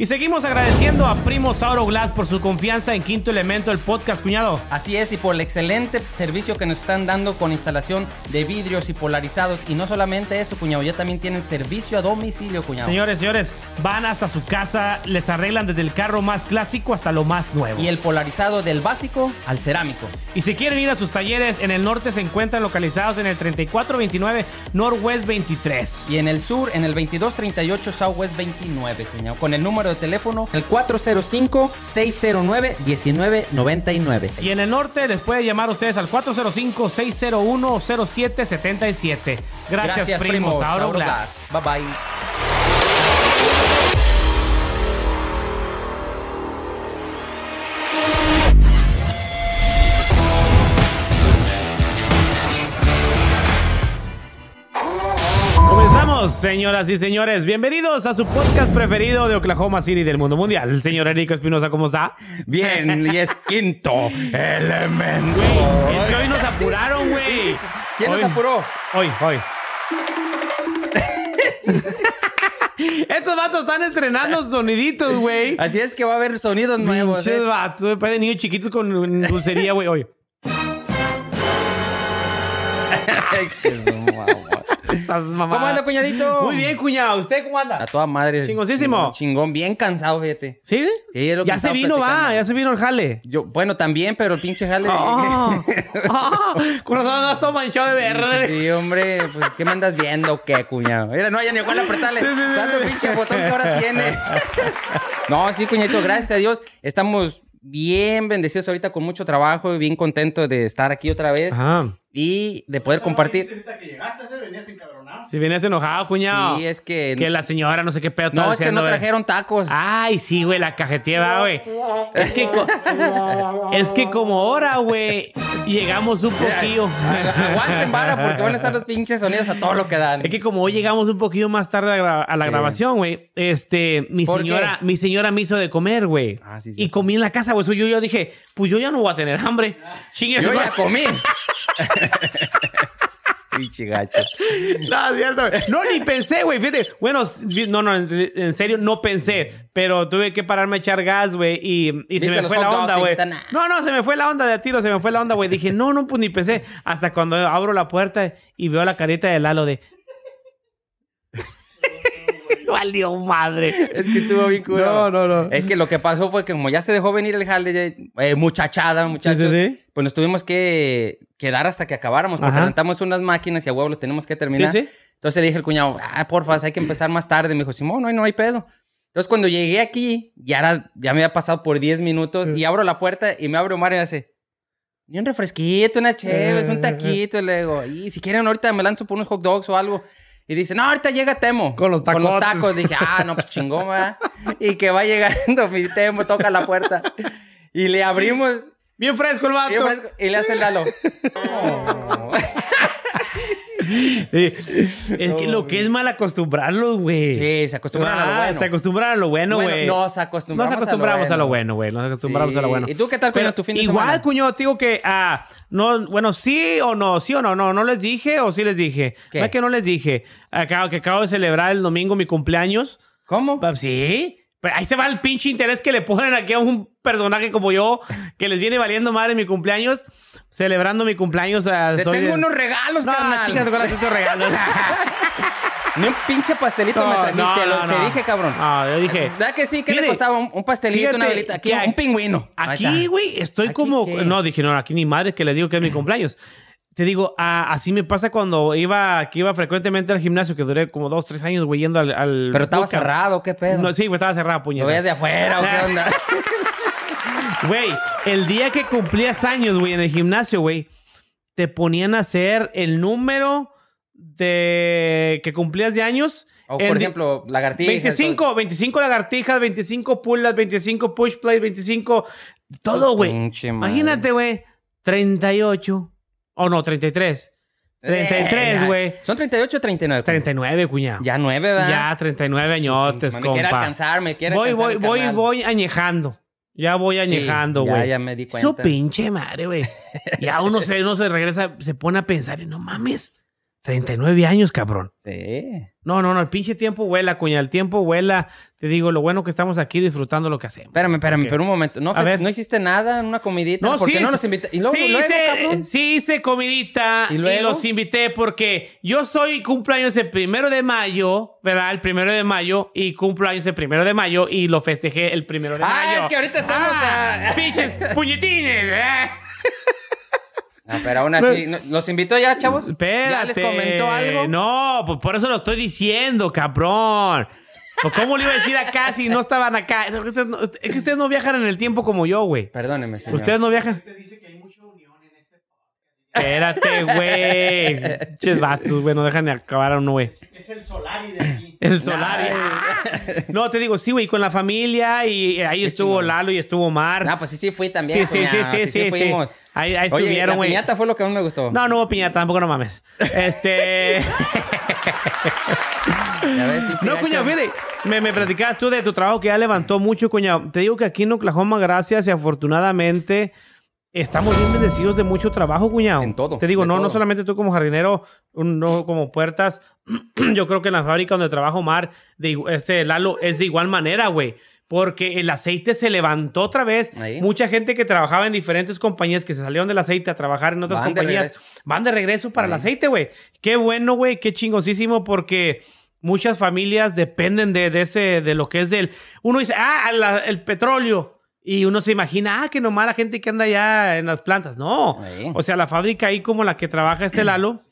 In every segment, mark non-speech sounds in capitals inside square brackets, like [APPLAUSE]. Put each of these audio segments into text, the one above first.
Y seguimos agradeciendo a Primo Sauro Glass por su confianza en Quinto Elemento, el podcast, cuñado. Así es, y por el excelente servicio que nos están dando con instalación de vidrios y polarizados. Y no solamente eso, cuñado, ya también tienen servicio a domicilio, cuñado. Señores, señores, van hasta su casa, les arreglan desde el carro más clásico hasta lo más nuevo. Y el polarizado del básico al cerámico. Y si quieren ir a sus talleres, en el norte se encuentran localizados en el 3429 Northwest 23. Y en el sur, en el 2238 Southwest 29, cuñado. Con el número de teléfono, el 405-609-1999. Y en el norte les puede llamar a ustedes al 405-601-0777. Gracias, primos. Sauro Sauro Glass. Glass. Bye bye. Señoras y señores. Bienvenidos a su podcast preferido de Oklahoma City del mundo mundial. El señor Enrico Espinosa, ¿cómo está? Bien, y es quinto elemento. Es que hoy nos apuraron, güey. ¿Quién nos apuró? Hoy, hoy. [LAUGHS] Estos vatos están estrenando soniditos, güey. Así es que va a haber sonidos nuevos. Pinches ¿eh? vatos, parecen niños chiquitos con dulcería, güey, hoy. [LAUGHS] ¿Cómo anda, cuñadito? Muy bien, cuñado. ¿Usted cómo anda? A toda madre. Chingosísimo. Chingón, chingón, bien cansado, fíjate. ¿Sí? Sí, lo que ya se vino, va. Ya se vino el jale. Yo, bueno, también, pero el pinche jale. [LAUGHS] Ah, ah, corazón, andas todo manchado de verde. Sí, hombre, pues ¿qué me andas viendo qué, cuñado? Mira, no, ya ni cuál apretarle. Tanto pinche botón que ahora tiene. [LAUGHS] No, sí, cuñadito, gracias a Dios. Estamos bien bendecidos ahorita con mucho trabajo y bien contentos de estar aquí otra vez Ajá. Y de poder compartir. Venías. Si vienes enojado, cuñado. Sí, es que. Que la señora no sé qué pedo No, es que no trajeron tacos. Ay, sí, güey, la cajeteada, güey. Es que, es que como ahora, güey, llegamos un poquillo. [LAUGHS] Aguanten, vara, porque [LAUGHS] van a estar los pinches sonidos a todo lo que dan. Es que como hoy llegamos un poquillo más tarde a, la grabación, güey, este, mi ¿Por señora, mi señora me hizo de comer, güey. Ah, sí, y comí en la casa, güey. So, yo, yo dije, pues yo ya no voy a tener hambre. Chingue Yo ya comí. [LAUGHS] Pinche gacho. [LAUGHS] No, cierto. No, ni pensé, güey. Fíjate. Bueno, no, no, en serio, no pensé. Pero tuve que pararme a echar gas, güey. Y, y se ¿Viste me fue la onda, güey. están- No, no, se me fue la onda de a tiro, se me fue la onda, güey. Dije, no, no, pues ni pensé. Hasta cuando abro la puerta y veo la carita de Lalo de. [LAUGHS] Valió madre. Es que estuvo bien cura. No, no, no. Es que lo que pasó fue que como ya se dejó venir el jale, eh, muchachada, Sí, muchachos, sí, sí. pues nos tuvimos que quedar hasta que acabáramos, porque Ajá. rentamos unas máquinas y a huevo lo tenemos que terminar. Sí, sí. Entonces le dije al cuñado, ah, porfa, hay que empezar más tarde. Me dijo, Simón, no, no hay pedo. Entonces cuando llegué aquí, ya, era, ya me había pasado por 10 minutos y abro la puerta y me abre Omar y me hace, ni un refresquito, una chévere, un taquito. Y le digo, y si quieren ahorita me lanzo por unos hot dogs o algo. Y dice, no, ahorita llega Temo. Con los Con los tacos. Dije, ah, no, pues chingón, ¿verdad? Y que va llegando mi Temo, toca la puerta. Y le abrimos Bien fresco el vato. y, ofrezco- y le hace el Lalo. [LAUGHS] Oh. Sí. Es que lo que es mal acostumbrarlos, güey. Sí, se acostumbran a lo Ah, bueno. Se acostumbraron a lo bueno, Bueno, güey. nos acostumbramos, Nos acostumbramos a lo bueno, güey. Nos acostumbramos Sí. a lo bueno. ¿Y tú qué tal, cuño, tu fin de igual, semana? cuño, te digo que, ah, no, bueno, sí o no, sí o no, no, no les dije o sí les dije. ¿Qué? No es que no les dije. Acabo, que acabo de celebrar el domingo mi cumpleaños. ¿Cómo? Pa- Sí. Pero ahí se va el pinche interés que le ponen aquí a un personaje como yo, que les viene valiendo madre mi cumpleaños, celebrando mi cumpleaños. Te soy tengo de- unos regalos, No, carnal. chicas, con estos regalos. [LAUGHS] [LAUGHS] Ni un pinche pastelito me trajiste, lo- te dije, cabrón. No, yo dije. ¿Verdad que sí? ¿Qué Mire, le costaba? Un, un pastelito, una velita. Aquí, un pingüino. Aquí, güey, estoy ¿Aquí como. qué? No, dije, no, aquí ni madre que le digo que es mi [CLEARS THROAT] cumpleaños. Te digo, ah, así me pasa cuando iba, que iba frecuentemente al gimnasio, que duré como dos, tres años, güey, yendo al. al Pero estaba cerrado, ¿qué pedo? No, sí, güey, estaba cerrado, ¿Lo puñetas. veías de afuera o qué onda? [LAUGHS] Güey, el día que cumplías años, güey, en el gimnasio, güey, te ponían a hacer el número de que cumplías de años. O por ejemplo, lagartijas. 25, 25 lagartijas, 25 pull-ups, 25 push plays, 25. Todo, güey. Imagínate, güey. 38. O no, 33. 33, Eh, güey. ¿Son 38 o 39? 39, cuñado. Ya 9, ¿verdad? Ya, 39 añotes, Me quiere compa. alcanzar, me quiere Voy, alcanzar voy, voy, voy añejando. Ya voy Sí, añejando, güey. ya me di cuenta. pinche madre, güey. Ya uno se, uno se regresa, se pone a pensar y no mames. 39 años, cabrón. Sí. No, no, no, el pinche tiempo vuela, cuña, el tiempo vuela. Te digo, lo bueno que estamos aquí disfrutando lo que hacemos. Espérame, espérame, pero un momento. ¿No, A ver. ¿no hiciste nada en una comidita? ¿Por qué no nos invitaste? Sí, luego, hice, cabrón. sí hice comidita ¿Y y, luego? los invité porque yo soy cumpleaños el primero de mayo, ¿verdad? El primero de mayo y cumpleaños el primero de mayo y lo festejé el primero de Ah, mayo. es que ahorita estamos Ah, a- Pinches puñetines. ¿eh? [LAUGHS] Ah, pero aún así, ¿no- ¿los invitó ya, chavos? Espérate. ¿Ya les comentó algo? No, pues por eso lo estoy diciendo, cabrón. ¿O ¿Cómo le iba a decir acá si no estaban acá? Es que ustedes no, es que ustedes no viajan en el tiempo como yo, güey. Perdóneme, señor. Ustedes no viajan. Te dice que hay mucha unión en este Espérate, güey. Pinches vatos, güey. No dejan de acabar a uno, güey. Es el Solari de aquí. El solar. No, te digo, sí, güey, con la familia y ahí estuvo chingón. Lalo y estuvo Omar. No, pues sí, sí fui también. sí, sí, sí, cuñado, sí, sí, sí. fuimos. Ahí, ahí Oye, estuvieron, güey. piñata fue lo que más me gustó. No, no hubo piñata, tampoco no mames. Este. [LAUGHS] Ves, No, cuñado, fíjate. Me, me platicabas tú de tu trabajo que ya levantó mucho, cuñado. Te digo que aquí en Oklahoma, gracias y afortunadamente, estamos bien bendecidos de mucho trabajo, cuñado. En todo, Te digo, no, no todo. solamente tú como jardinero, no como puertas. [CLEARS THROAT] Yo creo que en la fábrica donde trabajo Mar, de, este Lalo, es de igual manera, güey. Porque el aceite se levantó otra vez. Ahí. Mucha gente que trabajaba en diferentes compañías que se salieron del aceite a trabajar en otras Van compañías van de regreso para el aceite, güey. Qué bueno, güey. Qué chingosísimo porque muchas familias dependen de, de ese, de lo que es del... Uno dice, ah, la- el petróleo. Y uno se imagina, ah, que nomás la gente que anda allá en las plantas. No. Ahí. O sea, la fábrica ahí como la que trabaja este [CLEARS THROAT] Lalo,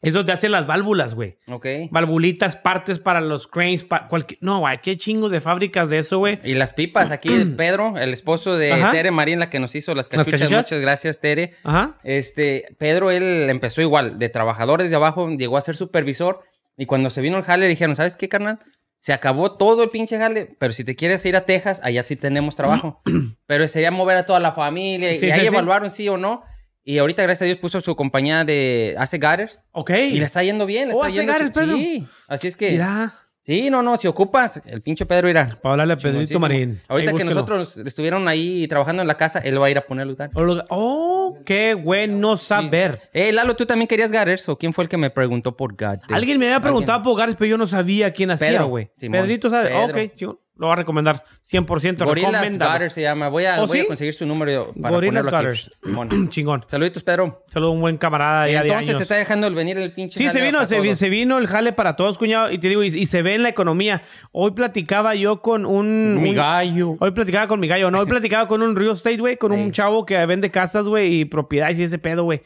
es donde hacen las válvulas, güey. Ok. Valvulitas, partes para los cranes, pa- cualquier... No, güey, qué chingos de fábricas de eso, güey. Y las pipas aquí de [CLEARS THROAT] Pedro, el esposo de Ajá. Tere Marín, la que nos hizo las ¿Las cachuchas. Muchas gracias, Tere. Ajá. Este, Pedro, él empezó igual, de trabajador desde abajo, llegó a ser supervisor. Y cuando se vino el jale, dijeron, ¿sabes qué, carnal? Se acabó todo el pinche jale, pero si te quieres ir a Texas, allá sí tenemos trabajo. [CLEARS THROAT] pero sería mover a toda la familia. Sí, y ahí sí, sí. evaluaron sí o no. Y ahorita, gracias a Dios, puso su compañía de hace gutters. Ok. Y le está yendo bien. Le Oh, está hace yendo gutters, Pedro. Sí. Así es que... Mira, Sí, no, no, si ocupas, el pinche Pedro irá. para hablarle a Pedrito. Marín. Ahorita que nosotros estuvieron ahí trabajando en la casa, él va a ir a poner lugar. Oh, qué bueno saber. Eh, Lalo, ¿tú también querías Gutters o quién fue el que me preguntó por Gutters? Alguien me había preguntado por Gares, pero yo no sabía quién hacía, güey. Pedrito sabe. Pedro. Ok, chico. Lo voy a recomendar. 100% Gorillas. Gutters se llama. Voy a, ¿Oh, voy a conseguir su número para Gorillas ponerlo aquí. Simón. [CLEARS THROAT] Chingón. Saluditos, Pedro. Saludo a un buen camarada ya de Entonces años. se está dejando el venir el pinche Sí, se vino, se, vi- se vino el jale para todos, cuñado. Y te digo, y, y se ve en la economía. Hoy platicaba yo con un... Mi un- gallo. Hoy platicaba con mi gallo, no, hoy [LAUGHS] platicaba con un real estate, güey, con un chavo que vende casas, güey, y propiedades y ese pedo, güey.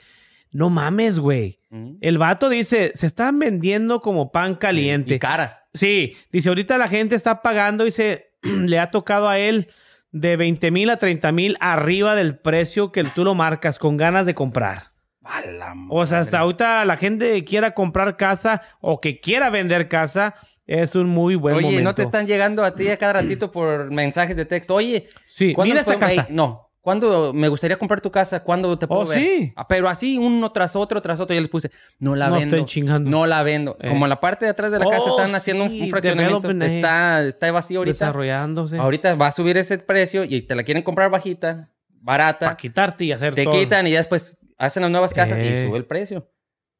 No mames, güey. El vato dice, se están vendiendo como pan caliente. Y caras. Sí, dice, ahorita la gente está pagando y se [CLEARS THROAT] le ha tocado a él de 20 mil a 30 mil arriba del precio que tú lo marcas con ganas de comprar. O sea, hasta ahorita la gente que quiera comprar casa o que quiera vender casa es un muy buen Oye, momento. ¿no te están llegando a ti a cada ratito por mensajes de texto? Oye, Sí, ¿cuándo mira esta casa. Ey, no. ¿Cuándo me gustaría comprar tu casa? ¿Cuándo te puedo Oh, ver? sí. Ah, Pero así, uno tras otro, tras otro. Yo les puse, no la No vendo. estén chingando. No la vendo. Eh. Como en la parte de atrás de la casa Oh, están haciendo un- sí, un fraccionamiento. development ahí. Está, está vacío ahorita. Desarrollándose. Ahorita va a subir ese precio y te la quieren comprar bajita, barata. Para quitarte y hacer te todo. quitan y ya después hacen las nuevas casas y Eh. sube el precio.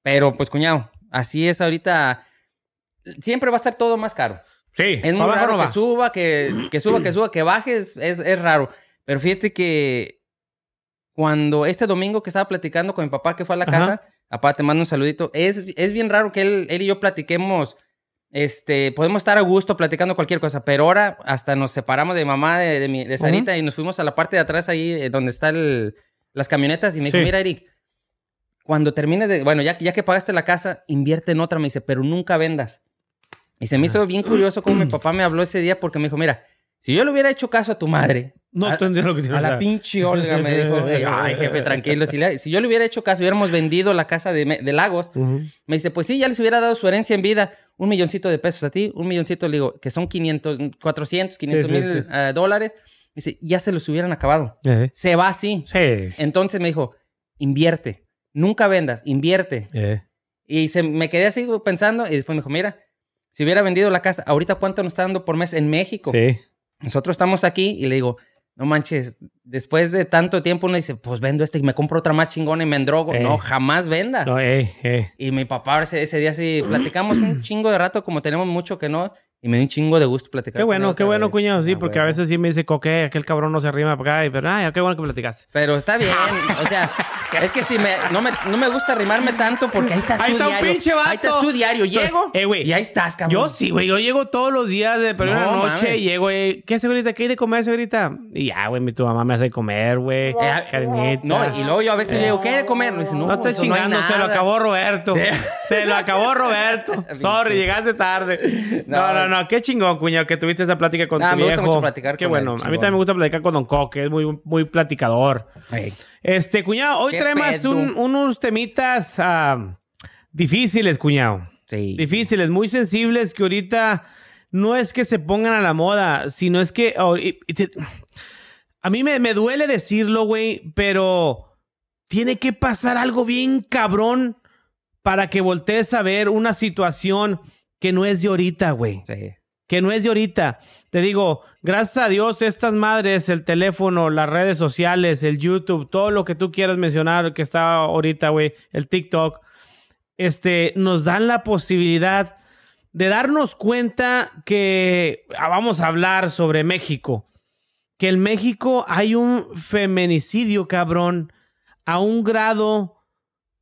Pero pues, cuñado, así es ahorita. Siempre va a estar todo más caro. Sí, Es muy raro no que suba, que, que suba, que suba, que baje, es, es, es raro. Pero fíjate que cuando este domingo que estaba platicando con mi papá que fue a la Ajá. casa, papá, te mando un saludito. Es, es bien raro que él, él y yo platiquemos. Este, podemos estar a gusto platicando cualquier cosa, pero ahora hasta nos separamos de mamá, de, de, mi, de Sarita, y nos fuimos a la parte de atrás ahí eh, donde están las camionetas. Y me dijo, Sí. mira, Eric, cuando termines de, bueno, ya, ya que pagaste la casa, invierte en otra, me dice, pero nunca vendas. Y se me hizo bien curioso cómo mi papá me habló ese día porque me dijo, mira, si yo le hubiera hecho caso a tu madre, No a, lo que tiene a la pinche Olga, me dijo, ay, [LAUGHS] jefe, tranquilo, si, le- si yo le hubiera hecho caso, hubiéramos vendido la casa de, Lagos, me dice, pues sí, ya les hubiera dado su herencia en vida, un milloncito de pesos a ti, un milloncito, le digo, que son 500, 400, 500 Sí, sí, mil sí. eh, dólares. Dice, ya se los hubieran acabado. Se va así. Sí. Entonces me dijo, invierte, nunca vendas, invierte. Eh. Y se, me quedé así pensando y después me dijo, mira, si hubiera vendido la casa, ahorita cuánto nos está dando por mes en México. Sí. Nosotros estamos aquí y le digo, no manches, después de tanto tiempo uno dice, pues vendo esta y me compro otra más chingona y me endrogo. Eh. No, jamás venda. No, ey, ey. Y mi papá ese, ese día sí platicamos un [CLEARS THROAT] chingo de rato, como tenemos mucho que no, y me dio un chingo de gusto platicar. Qué bueno, qué bueno, vez. cuñado, sí, Ah, porque a huevo. veces sí me dice, coque, aquel cabrón no se arrima para acá, y, pero, ay, qué bueno que platicaste. Pero está bien, [LAUGHS] o sea, es que si me, no, me, no me gusta arrimarme tanto porque ahí estás Ahí tú está un diario. pinche vato. Ahí estás tú diario, llego Eh, güey. y ahí estás, cabrón. Yo sí, güey. Yo llego todos los días, de, pero No, una noche mames. llego, güey. ¿Qué, señorita? ¿Qué hay de comer, señorita? Y ya, güey, mi tu mamá me hace comer, güey. Eh, Carnita. No, y luego yo a veces le digo, ¿qué hay de comer? Me dice, no, No hay chingando, se lo acabó Roberto. se lo acabó Roberto. [LAUGHS] Sorry, llegaste tarde. No, no, No. Qué chingón, cuñado, que tuviste esa plática con tu me gusta viejo. mucho platicar Qué con él, bueno. A mí también me gusta platicar con Don Coque. Es muy, muy platicador. Este, cuñado, hoy ¿Qué traemos un- unos temitas ah, difíciles, cuñado. Sí. Difíciles, muy sensibles que ahorita no es que se pongan a la moda, sino es que a mí me, me duele decirlo, güey, pero tiene que pasar algo bien cabrón para que voltees a ver una situación que no es de ahorita, güey Sí. Que no es de ahorita. Te digo, gracias a Dios, estas madres, el teléfono, las redes sociales, el YouTube, todo lo que tú quieras mencionar que está ahorita, güey, el TikTok, este, nos dan la posibilidad de darnos cuenta que ah, vamos a hablar sobre México. Que en México hay un feminicidio, cabrón, a un grado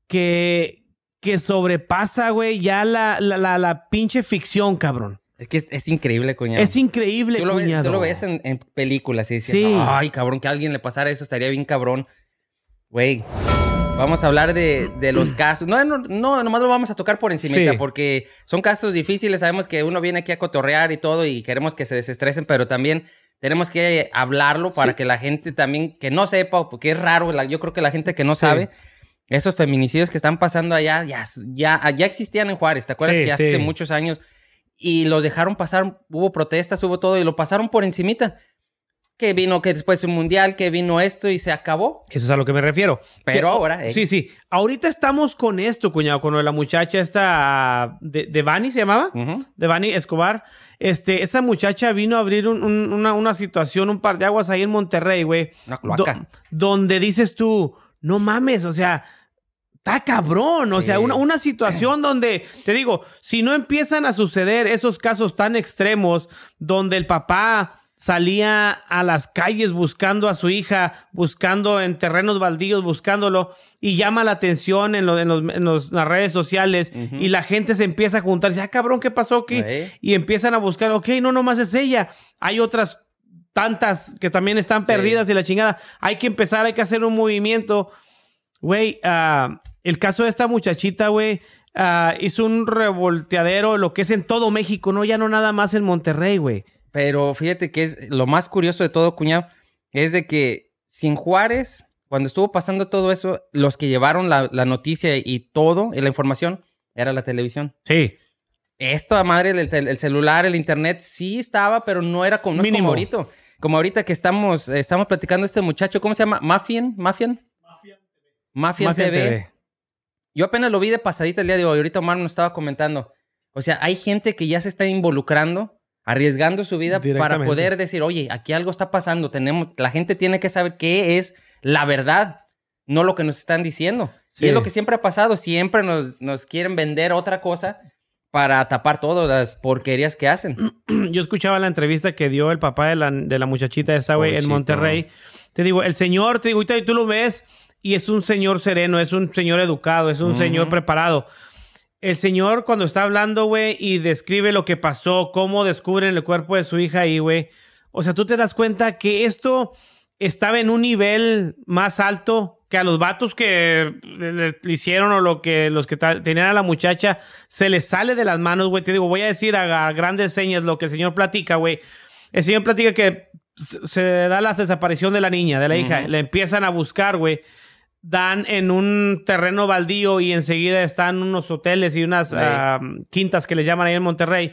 que, que sobrepasa, güey, ya la, la, la, la pinche ficción, cabrón. Es que es, es increíble, cuñado. Es increíble, Tú lo, ves, tú lo ves en, en películas y dices, Sí. ay, cabrón, que a alguien le pasara eso estaría bien cabrón. Güey, vamos a hablar de, de los [CLEARS THROAT] casos. No, no, no, nomás lo vamos a tocar por encimita Sí. porque son casos difíciles. Sabemos que uno viene aquí a cotorrear y todo y queremos que se desestresen, pero también tenemos que hablarlo para Sí. que la gente también, que no sepa, porque es raro, la- yo creo que la gente que no sabe, esos feminicidios que están pasando allá, ya, ya, ya existían en Juárez, ¿te acuerdas Sí, que hace muchos años? Y los dejaron pasar, hubo protestas, hubo todo, y lo pasaron por encimita. Que vino, que después un mundial, que vino esto y se acabó. Eso es a lo que me refiero. Pero Que- ahora, eh. Sí, sí. Ahorita estamos con esto, cuñado, con lo de la muchacha esta de, de Bani, ¿se llamaba? Ujú. De Bani Escobar. Este, esa muchacha vino a abrir un- un- una, una situación, un par de aguas ahí en Monterrey, güey. Una cloaca. Do- donde dices tú, no mames, o sea, está cabrón. O Sí. sea, una, una situación [CLEARS THROAT] donde, te digo, si no empiezan a suceder esos casos tan extremos donde el papá salía a las calles buscando a su hija, buscando en terrenos baldíos, buscándolo, y llama la atención en, lo- en los- en los- las redes sociales, y la gente se empieza a juntar, dice, ah, cabrón, ¿qué pasó aquí? Y empiezan a buscar, ok, no, nomás es ella. Hay otras tantas que también están Sí. perdidas y la chingada. Hay que empezar, hay que hacer un movimiento. Güey, ah, el caso de esta muchachita, güey, ah, hizo un revolteadero, lo que es en todo México, no ya no nada más en Monterrey, güey. Pero fíjate que es lo más curioso de todo, cuñado, es de que sin Juárez, cuando estuvo pasando todo eso, los que llevaron la, la noticia y todo, y la información, era la televisión. Sí. Esto, a madre, el, celular, el internet, sí estaba, pero no era como, no es Mínimo. como ahorita. Como ahorita que estamos, estamos platicando este muchacho, ¿cómo se llama? Mafian, Mafian. Mafian, Mafia TV. TV. Yo apenas lo vi de pasadita el día de hoy. Ahorita Omar nos estaba comentando. O sea, hay gente que ya se está involucrando, arriesgando su vida para poder decir, oye, aquí algo está pasando. Tenemos, la gente tiene que saber qué es la verdad, no lo que nos están diciendo. Sí. Y es lo que siempre ha pasado. Siempre nos, nos quieren vender otra cosa para tapar todas las porquerías que hacen. [CLEARS THROAT] Yo escuchaba la entrevista que dio el papá de la, de la muchachita esta, güey, en. Monterrey. Te digo, el señor, te digo, ahorita tú lo ves y es un señor sereno, es un señor educado, es un señor preparado. El señor cuando está hablando, güey, y describe lo que pasó, cómo descubren el cuerpo de su hija ahí, güey. O sea, tú te das cuenta que esto estaba en un nivel más alto que a los vatos que le, le hicieron o lo que los que tenían a la muchacha se les sale de las manos, güey. Te digo, voy a decir a, a grandes señas lo que el señor platica, güey. El señor platica que se da la desaparición de la niña, de la hija. Le empiezan a buscar, güey. Dan en un terreno baldío y enseguida están unos hoteles y unas Sí. quintas que le llaman ahí en Monterrey.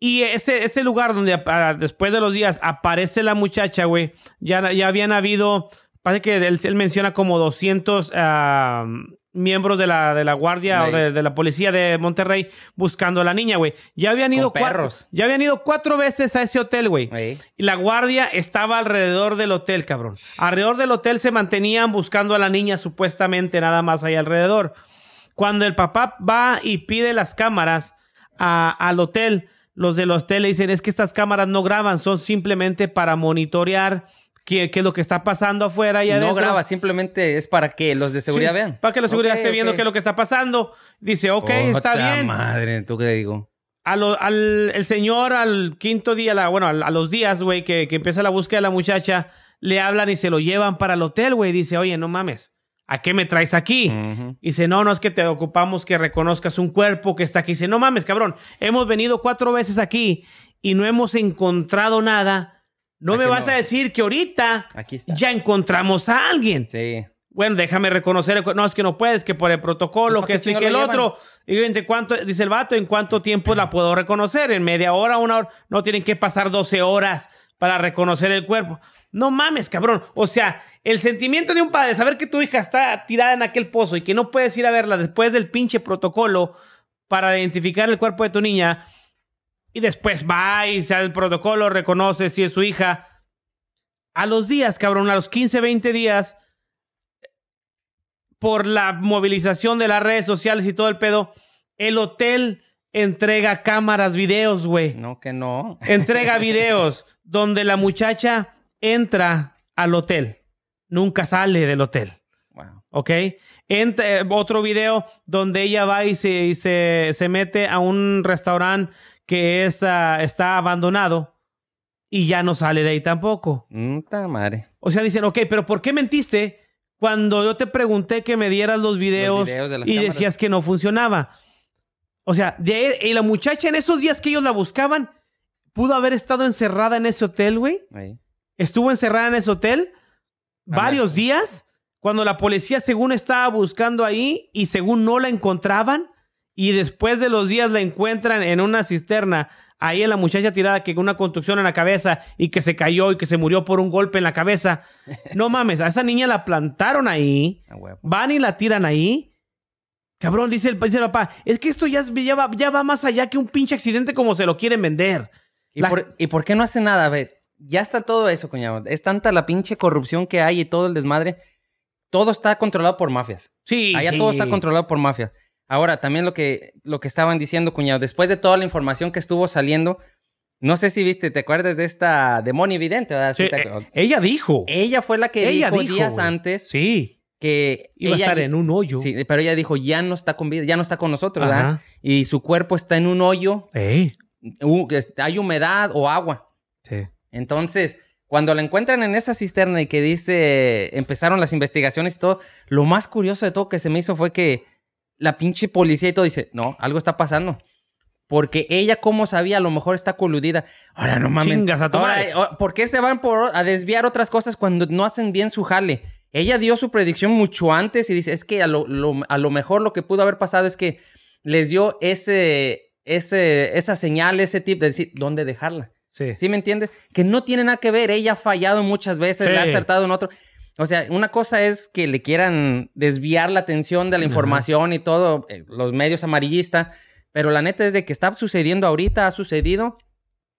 Y ese, ese lugar donde ah, después de los días aparece la muchacha, güey, ya, ya habían habido, parece que él, él menciona como 200 ah, miembros de la, de la guardia o de, de la policía de Monterrey buscando a la niña, güey. Ya habían ido Con cuatro, perros. ya habían ido cuatro veces a ese hotel, güey. Ey. Y la guardia estaba alrededor del hotel, cabrón. Alrededor del hotel se mantenían buscando a la niña supuestamente nada más ahí alrededor. Cuando el papá va y pide las cámaras a- al hotel, los del hotel le dicen, es que estas cámaras no graban, son simplemente para monitorear qué, qué es lo que está pasando afuera y No adentro. graba, simplemente es para que los de seguridad Sí, vean. Para que la seguridad esté viendo qué es lo que está pasando. Dice, ok, está bien. madre, ¿tú qué digo? A lo- al el señor al quinto día, la, bueno, a, los días, güey, que, que empieza la búsqueda de la muchacha, le hablan y se lo llevan para el hotel, güey. Dice, oye, no mames, ¿a qué me traes aquí? Ujú. Dice, no, no es que te ocupamos que reconozcas un cuerpo que está aquí. Dice, no mames, cabrón, hemos venido cuatro veces aquí y no hemos encontrado nada. No ¿A me vas no? a decir que ahorita Aquí está. ya encontramos a alguien. Sí. Bueno, déjame reconocer. No, es que no puedes, que por el protocolo, Pues, ¿para que esto y que el otro. Y yo, ¿en cuánto, dice el vato, ¿en cuánto tiempo la puedo reconocer? ¿En media hora, una hora? No tienen que pasar 12 horas para reconocer el cuerpo. No mames, cabrón. O sea, el sentimiento de un padre, saber que tu hija está tirada en aquel pozo y que no puedes ir a verla después del pinche protocolo para identificar el cuerpo de tu niña. Y después va y se hace el protocolo, reconoce si es su hija. A los días, cabrón, a los 15, 20 días, por la movilización de las redes sociales y todo el pedo, el hotel entrega cámaras, videos, güey. No, que no. [LAUGHS] Entrega videos donde la muchacha entra al hotel. Nunca sale del hotel. Wow. ¿Ok? Eh, otro video donde ella va y se, y se, se mete a un restaurante que es, está abandonado y ya no sale de ahí tampoco. Puta madre. O sea, dicen, ok, pero ¿por qué mentiste cuando yo te pregunté que me dieras los videos, videos de las y cámaras. decías que no funcionaba? O sea, de, y la muchacha en esos días que ellos la buscaban, pudo haber estado encerrada en ese hotel, güey. Estuvo encerrada en ese hotel varios días cuando la policía según estaba buscando ahí y según no la encontraban y después de los días la encuentran en una cisterna ahí en la muchacha tirada que con una construcción en la cabeza y que se cayó y que se murió por un golpe en la cabeza. [LAUGHS] No mames, a esa niña la plantaron ahí, van y la tiran ahí. Cabrón, dice el, dice el papá, es que esto ya, ya, va, ya va más allá que un pinche accidente como se lo quieren vender. ¿Y, La- por, ¿Y por qué no hace nada? A ver, ya está todo eso, cuñado. Es tanta la pinche corrupción que hay y todo el desmadre. Todo está controlado por mafias. Sí, Allá sí. todo está controlado por mafias. Ahora, también lo que, lo que estaban diciendo, cuñado, después de toda la información que estuvo saliendo, no sé si viste, ¿te acuerdas de esta de Moni Vidente? ¿verdad? Sí, eh, ella dijo. ella fue la que ella dijo, dijo, días antes Sí. que Iba ella a estar en un hoyo. Sí, pero ella dijo, ya no está con vida, ya no está con nosotros, Ajá. ¿verdad? Y su cuerpo está en un hoyo, Ey. est- hay humedad o agua. Sí. Entonces, cuando la encuentran en esa cisterna y que dice, empezaron las investigaciones y todo, lo más curioso de todo que se me hizo fue que la pinche policía y todo dice, no, algo está pasando. Porque ella, como sabía, a lo mejor está coludida. Ahora no mames. Chingas a tu Ahora, ¿Por qué se van por, a desviar otras cosas cuando no hacen bien su jale? Ella dio su predicción mucho antes y dice, es que a lo, lo- a lo mejor lo que pudo haber pasado es que les dio ese, ese, esa señal, ese tip de decir, ¿dónde dejarla? Sí. ¿Sí me entiendes? Que no tiene nada que ver. Ella ha fallado muchas veces, Sí. le ha acertado en otro. O sea, una cosa es que le quieran desviar la atención de la Ajá. información y todo, eh, los medios amarillistas, pero la neta es de que está sucediendo ahorita, ha sucedido,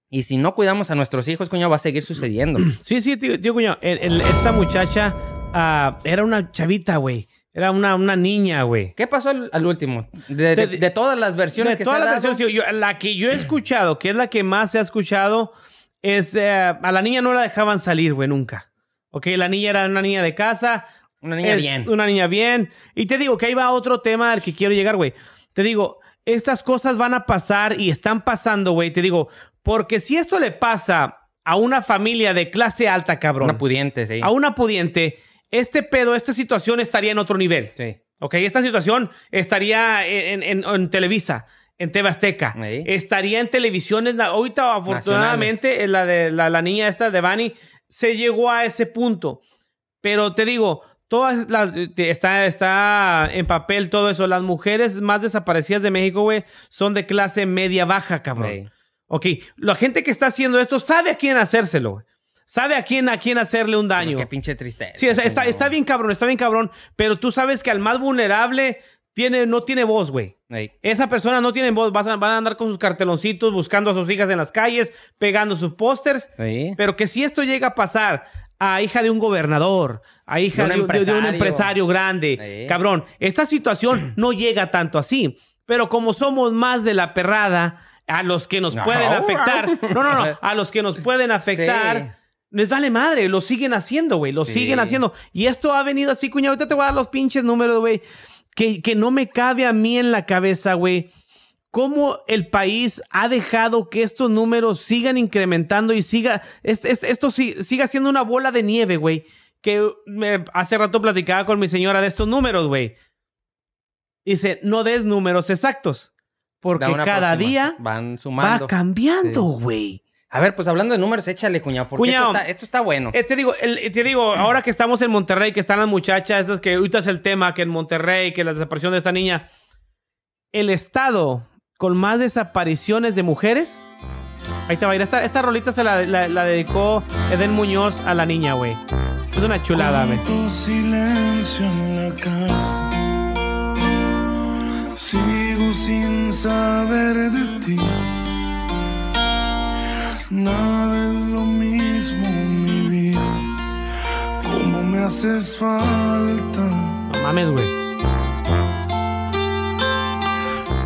y si no cuidamos a nuestros hijos, coño, va a seguir sucediendo. [CLEARS THROAT] Sí, sí, tío, tío Cuñado, el- el- esta muchacha ah, era una chavita, güey. Era una, una niña, güey. ¿Qué pasó al, al último? De, de- De- de todas las versiones De que todas se las dado, versiones, tío, yo- la que yo he escuchado, que es la que más se ha escuchado, es eh, a la niña no la dejaban salir, güey, nunca. Ok, la niña era una niña de casa. una niña es bien. Una niña bien. Y te digo que ahí va otro tema al que quiero llegar, güey. Te digo, estas cosas van a pasar y están pasando, güey. Te digo, porque si esto le pasa a una familia de clase alta, cabrón, Una pudiente, sí. a una pudiente, este pedo, esta situación estaría en otro nivel. Sí. Ok, esta situación estaría en, en- en Televisa, en TV Azteca, Ahí. estaría en televisiones. Ahorita, afortunadamente, en la de la, la niña esta de Bani se llegó a ese punto. Pero te digo, todas las está, está en papel todo eso. Las mujeres más desaparecidas de México, güey, son de clase media baja, cabrón. Sí. Ok, la gente que está haciendo esto sabe a quién hacérselo, güey. sabe a quién, a quién hacerle un daño. Qué pinche tristeza. Sí, está, coño. está bien cabrón, está bien cabrón, pero tú sabes que al más vulnerable tiene, no tiene voz, güey. Ey. Esa persona no tiene voz, van a, van a andar con sus carteloncitos buscando a sus hijas en las calles, pegando sus pósters, Sí. pero que si esto llega a pasar a hija de un gobernador, a hija De de un un, de- de un empresario. grande, Sí. cabrón, esta situación [CLEARS THROAT] no llega tanto así, pero como somos más de la perrada, a los que nos No. pueden afectar, [LAUGHS] no, no, no, a los que nos pueden afectar, les vale madre, lo siguen haciendo, güey, lo Sí. siguen haciendo. Y esto ha venido así, cuñado. Ahorita te voy a dar los pinches números, güey. Que, que no me cabe a mí en la cabeza, güey. Cómo el país ha dejado que estos números sigan incrementando y siga. es- es- esto si- siga siendo una bola de nieve, güey. Que me- hace rato platicaba con mi señora de estos números, güey. Dice, no des números exactos. Porque cada próxima. día van va sumando. cambiando, Sí. A ver, pues hablando de números, échale, cuñado, porque Cuñado. Esto, está, esto está bueno. Eh, te digo, el- te digo, [CLEARS THROAT] ahora que estamos en Monterrey, que están las muchachas, esas que ahorita es el tema, que en Monterrey, que la desaparición de esta niña, el estado con más desapariciones de mujeres, ahí te va a ir. Esta, esta rolita se la, la- la dedicó Eden Muñoz a la niña, güey. Es una chulada, güey. Silencio en la casa. Sigo sin saber de ti. Nada es lo mismo, mi vida. Como me haces falta. No mames, güey.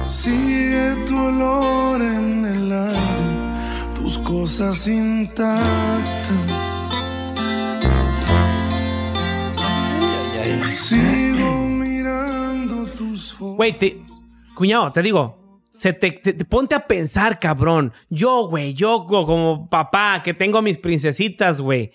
Sigue tu olor en el aire. Tus cosas intactas. Sigo mirando tus fotos. Güey, te- cuñado, te digo, se te, te- te- ponte a pensar, cabrón. Yo, güey, yo co- como papá que tengo a mis princesitas, güey.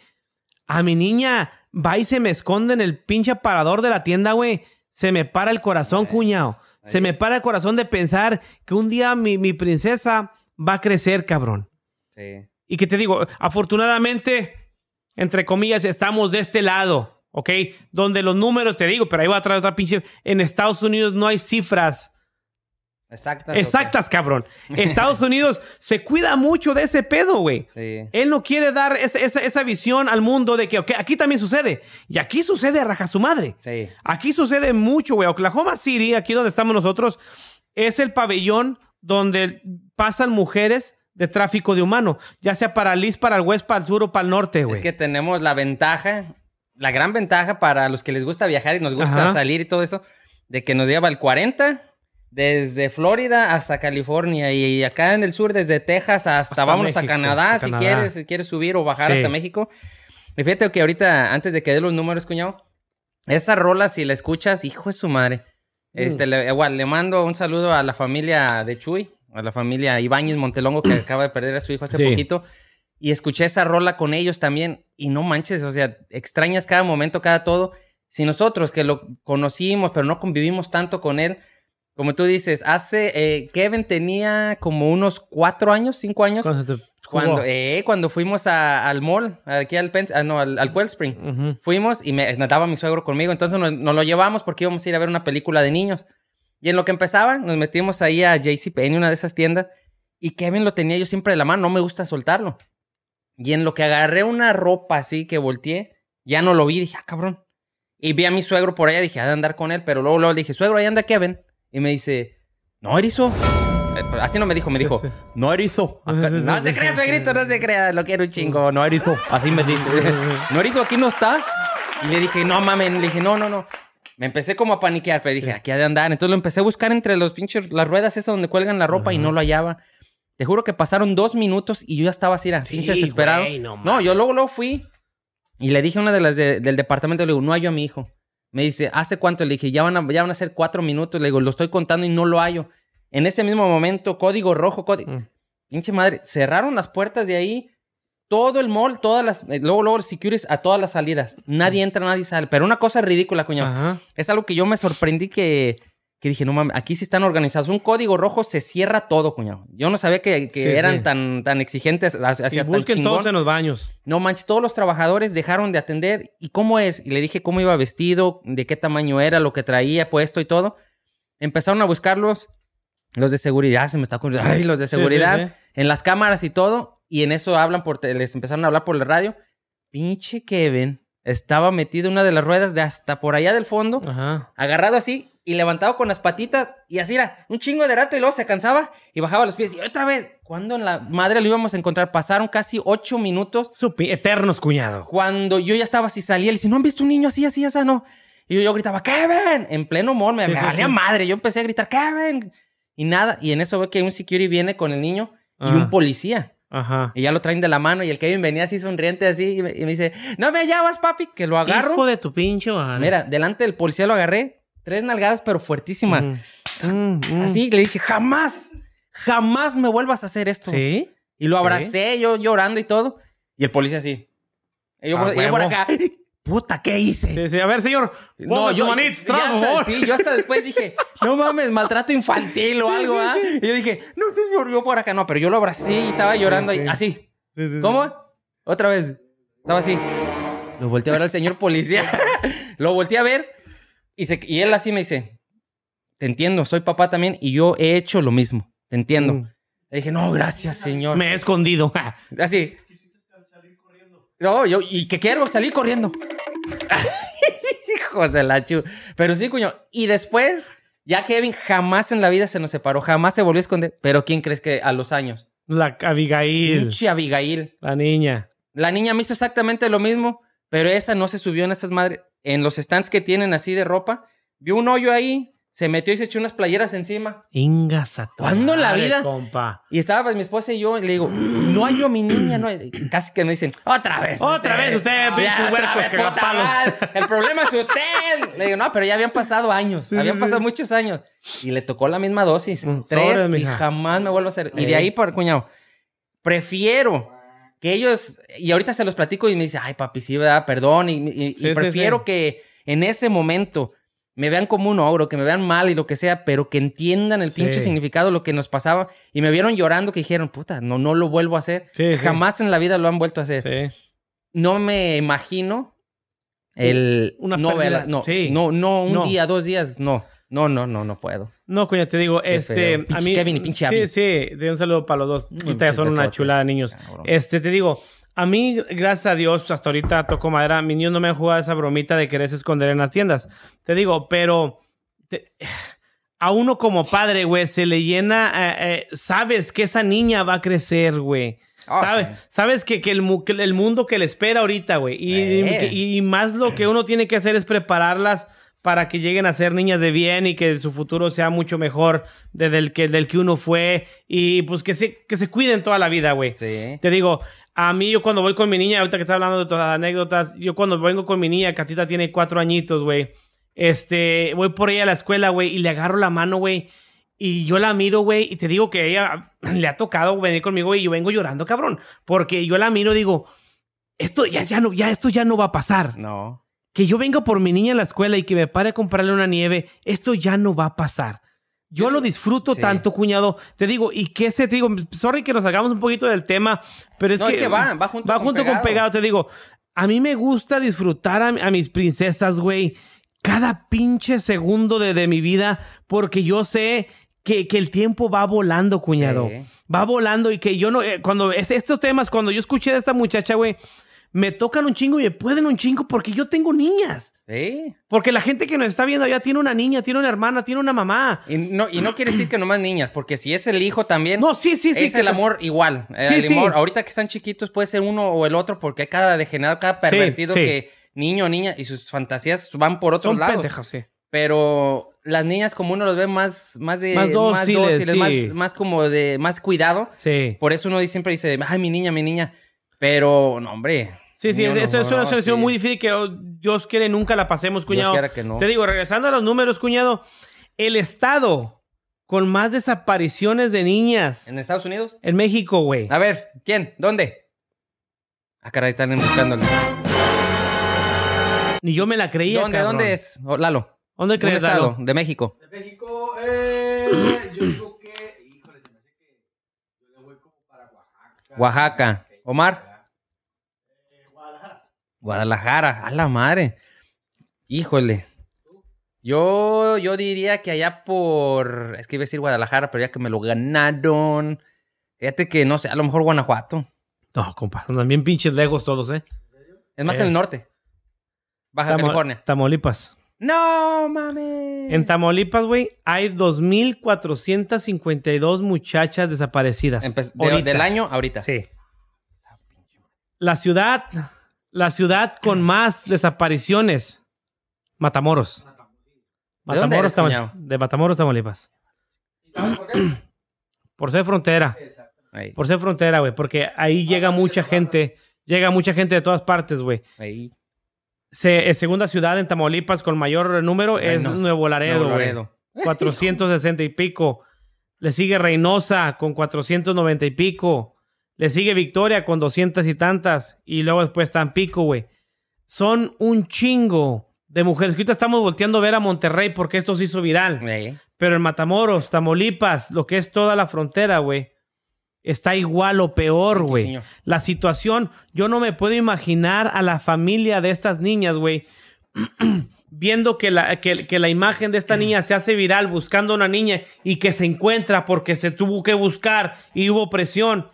A mi niña va y se me esconde en el pinche aparador de la tienda, güey. Se me para el corazón, cuñado. Se me para el corazón de pensar que un día mi, mi princesa va a crecer, cabrón. Sí. Y que te digo, afortunadamente, entre comillas, estamos de este lado, ¿ok? Donde los números, te digo, pero ahí va a traer otra pinche... En Estados Unidos no hay cifras Exactas. exactas, cabrón. [LAUGHS] Estados Unidos se cuida mucho de ese pedo, güey. Sí. Él no quiere dar esa, esa- esa visión al mundo de que aquí también sucede. Y aquí sucede a raja su madre. Sí. Aquí sucede mucho, güey. Oklahoma City, aquí donde estamos nosotros, es el pabellón donde pasan mujeres de tráfico de humano, ya sea para el east, para el west, para el sur o para el norte, güey. Es que tenemos la ventaja, la gran ventaja para los que les gusta viajar y nos gusta Ajá. salir y todo eso, de que nos lleva el 40 desde Florida hasta California y acá en el sur desde Texas hasta, México, a Canadá hasta si Canadá. quieres, si quieres subir o bajar Sí. hasta México. Y fíjate que ahorita, antes de que dé los números, cuñado, esa rola, si la escuchas, hijo de su madre. Este, le, igual, le mando un saludo a la familia de Chuy, a la familia Ibáñez Montelongo, que [CLEARS THROAT] acaba de perder a su hijo hace Sí. poquito. Y escuché esa rola con ellos también. Y no manches, o sea, extrañas cada momento, cada todo. Si nosotros que lo conocimos, pero no convivimos tanto con él, como tú dices, hace, eh, Kevin tenía como unos cuatro años, cinco años, Cuando eh, cuando fuimos a- al mall, aquí al, Pens- ah, no, al, al Wellspring. Fuimos y me nadaba mi suegro conmigo, entonces nos, nos lo llevamos porque íbamos a ir a ver una película de niños. Y en lo que empezaba, nos metimos ahí a JCPenney, una de esas tiendas, y Kevin lo tenía yo siempre de la mano, no me gusta soltarlo. Y en lo que agarré una ropa así que volteé, ya no lo vi, dije, ah, cabrón. Y vi a mi suegro por allá, dije, ha de andar con él, pero luego, luego dije, suegro, ahí anda Kevin. Y me dice, no, erizo. Eh, pues, Así no me dijo, me Sí, dijo, sí. no, erizo. Acá- [LAUGHS] Sí, sí, no sí, se sí, crea, sí. suegrito, no se crea, lo quiero un chingo, no, erizo. Así me dice. [LAUGHS] no, erizo, aquí no está. Y le dije, no mames, le dije, no, no, no. Me empecé como a paniquear, pero dije, aquí ha de andar. Entonces lo empecé a buscar entre los pinches, las ruedas esas donde cuelgan la ropa y no lo hallaba. Te juro que pasaron dos minutos y yo ya estaba así, era Sí, pinche desesperado. güey, no no, yo luego, luego fui y le dije a una de las de- del departamento, le digo, no hallo a mi hijo. Me dice, ¿hace cuánto? Le dije, ya van, a, ya van a ser cuatro minutos. Le digo, lo estoy contando y no lo hallo. En ese mismo momento, código rojo, código... Mm. Pinche madre, cerraron las puertas de ahí, todo el mall, todas las... eh, Luego, luego, los securities a todas las salidas. Nadie entra, nadie sale. Pero una cosa ridícula, cuñado. Ajá. Es algo que yo me sorprendí que, que dije, no mames, aquí sí están organizados. Un código rojo se cierra todo, cuñado. Yo no sabía que, que Sí, eran sí. Tan, tan exigentes hacia Y busquen todos en los baños. No manches, todos los trabajadores dejaron de atender. ¿Y cómo es? Y le dije cómo iba vestido, de qué tamaño era, lo que traía puesto y todo. Empezaron a buscarlos. Los de seguridad, se me está ocurriendo. Ay, los de seguridad. sí. En las cámaras y todo. Y en eso hablan por... Les empezaron a hablar por la radio. pinche Kevin estaba metido en una de las ruedas de hasta por allá del fondo, Ajá. agarrado así y levantado con las patitas y así era un chingo de rato y luego se cansaba y bajaba los pies y otra vez. ¿Cuándo en la madre lo íbamos a encontrar? Pasaron casi ocho minutos Supi- eternos, cuñado. cuando yo ya estaba así, salía y dice, ¿no han visto un niño así, así, así? No. Y yo, yo gritaba, ¡Kevin! En pleno humor, me, Sí, me sí, valía sí. madre. Yo empecé a gritar, ¡Kevin! Y nada, y en eso veo que un security viene con el niño y Ah. un policía. Ajá. Y ya lo traen de la mano y el Kevin venía así sonriente así y me, y me dice, no me llamas, papi, que lo agarro. Hijo de tu pinche madre. Mira, delante del policía lo agarré, tres nalgadas pero fuertísimas. Mm, mm. Así le dije, jamás, jamás me vuelvas a hacer esto. ¿Sí? Y lo abracé, yo llorando y todo. Y el policía así. Y yo, A por- y yo por acá, puta, ¿qué hice? Sí, sí. A ver, señor. No, yo. Manits, hasta-. Sí, yo hasta después dije, no mames, maltrato infantil o algo, ¿ah? Y yo dije, no, señor, yo por acá no, pero yo lo abracé y estaba llorando Sí, ahí, sí. así. Sí, sí, sí. ¿Cómo? Otra vez. Estaba así. Lo volteé a ver al señor policía. [LAUGHS] lo volteé a ver y, se, y él así me dice, te entiendo, soy papá también y yo he hecho lo mismo, te entiendo. Mm. Le dije, no, gracias, señor. Me he escondido. [LAUGHS] Así. No, yo, y que quiero salir corriendo. [LAUGHS] Hijos de la chu. Pero sí, cuño. Y después, ya Kevin jamás en la vida se nos separó, jamás se volvió a esconder. Pero ¿quién crees que a los años? La Abigail. Pinche Abigail. La niña. La niña me hizo exactamente lo mismo, pero esa no se subió en esas madres. En los stands que tienen así de ropa, vio un hoyo ahí, se metió y se echó unas playeras encima. Ingas a ¿Cuándo la vida? compa. Y estaba pues, mi esposa y yo, y le digo, no hay yo mi niña, no hay. Casi que me dicen, otra vez. Otra vez usted, Ya, pinches otra huercos vez, cagapalos. madre. El problema es usted. Le digo, no, pero ya habían pasado años. Sí, habían sí, pasado sí. muchos años. Y le tocó la misma dosis. Mm, tres y jamás me vuelvo a hacer. Y de ahí, por cuñado, prefiero que ellos, y ahorita se los platico y me dice, ay, papi, sí, ¿verdad? Perdón. Y, y- y Sí, prefiero sí. que en ese momento me vean como un ogro, que me vean mal y lo que sea, pero que entiendan el pinche significado de lo que nos pasaba. Y me vieron llorando que dijeron, puta, no, no lo vuelvo a hacer. Jamás en la vida lo han vuelto a hacer. No me imagino el... Una no, no, no, no, un No. día, dos días, no. No, no, no, no puedo. No, coño, te digo, Qué este, feo. a mí... Kevin y pinche sí, Abby. sí, te un saludo para los dos. Mm, Ahorita ya son una chulada niños. Cabrón. Este, te digo, a mí, gracias a Dios, hasta ahorita toco madera, mis niños no me han jugado esa bromita de quererse esconder en las tiendas. Te digo, pero te- a uno como padre, güey, se le llena, eh, eh, sabes que esa niña va a crecer, güey. Ah, ¿Sabes? sí. Sabes que, que el, mu- que el mundo que le espera ahorita, güey. Y, Eh. y más lo que uno tiene que hacer es prepararlas para que lleguen a ser niñas de bien y que su futuro sea mucho mejor de- del, que, del que uno fue. Y pues que se, que se cuiden toda la vida, güey. Sí. Te digo, a mí yo cuando voy con mi niña, ahorita que estás hablando de todas las anécdotas, yo cuando vengo con mi niña, Catita tiene cuatro añitos, güey. Este, voy por ella a la escuela, güey, y le agarro la mano, güey. Y yo la miro, güey, y te digo que ella [CLEARS THROAT] le ha tocado venir conmigo y yo vengo llorando, cabrón. Porque yo la miro y digo, esto ya, ya no, ya, esto ya no va a pasar. No. Que yo venga por mi niña a la escuela y que me pare a comprarle una nieve, esto ya no va a pasar. Yo lo disfruto Sí. tanto, cuñado. Te digo, y que se, te digo, sorry que nos hagamos un poquito del tema, pero es No, que. es que va, va junto va con junto con pegado. pegado. Te digo, a mí me gusta disfrutar a, a mis princesas, güey, cada pinche segundo de, de mi vida, porque yo sé que, que el tiempo va volando, cuñado. Sí. Va volando y que yo no. eh, cuando es estos temas, cuando yo escuché de esta muchacha, güey, me tocan un chingo y me pueden un chingo porque yo tengo niñas. Sí. Porque la gente que nos está viendo allá tiene una niña, tiene una hermana, tiene una mamá. Y no, y no quiere decir que nomás niñas, porque si es el hijo también, No, sí, sí, sí. es que- el amor igual. El sí. amor, ahorita que están chiquitos puede ser uno o el otro, porque hay cada degenerado, cada pervertido sí. que niño o niña y sus fantasías van por otros Son lados. pendejas, sí. Pero las niñas, como uno los ve más, más de Más dóciles, sí. más, más como de más cuidado. Sí. Por eso uno siempre dice, ay, mi niña, mi niña. Pero, no, hombre. Sí, sí, No, es- no, eso es una no, situación sí. muy difícil que oh, Dios quiere nunca la pasemos, cuñado. que no. Te digo, regresando a los números, cuñado, el estado con más desapariciones de niñas ¿En Estados Unidos? en México, güey. A ver, ¿quién? ¿Dónde? Ah, caray, están buscándolo. Ni yo me la creía, ¿Dónde, cabrón. dónde es? Oh, Lalo. ¿Dónde ¿Un crees, estado? Lalo? De México. De México, eh, yo digo que, híjole, se me hace que yo le voy como para Oaxaca. Oaxaca. Omar. Eh, Guadalajara. A la madre. Híjole. Yo, yo diría que allá por. Es que iba a decir Guadalajara, pero ya que me lo ganaron. Fíjate que no sé, a lo mejor Guanajuato. No, compa, andan bien pinches lejos todos, ¿eh? Es más Eh. en el norte. Baja Tamo- California. Tamaulipas. No, mames. En Tamaulipas, güey, hay 2.452 muchachas desaparecidas. Empe- de- Ahorita. del año ahorita. Sí. La ciudad, la ciudad con más desapariciones, Matamoros. ¿De dónde eres, Tama- cuñado? de Matamoros, Tamaulipas. Por ser frontera. Ahí, Por ser frontera, güey. Porque ahí llega mucha gente. Llega mucha gente de todas partes, güey. ahí. Se, eh, segunda ciudad en Tamaulipas con mayor número es Reynosa. Nuevo Laredo, Nuevo güey. Laredo. [LAUGHS] 460 y pico. Le sigue Reynosa con 490 y pico. Le sigue Victoria con 200 y tantas. Y luego después Tampico, güey. Son un chingo de mujeres. Que ahorita estamos volteando a ver a Monterrey porque esto se hizo viral. Pero en Matamoros, Tamaulipas, lo que es toda la frontera, güey, está igual o peor, güey. La situación, yo no me puedo imaginar a la familia de estas niñas, güey, [CLEARS THROAT] viendo que la, que, que la imagen de esta niña se hace viral buscando a una niña y que se encuentra porque se tuvo que buscar y hubo presión.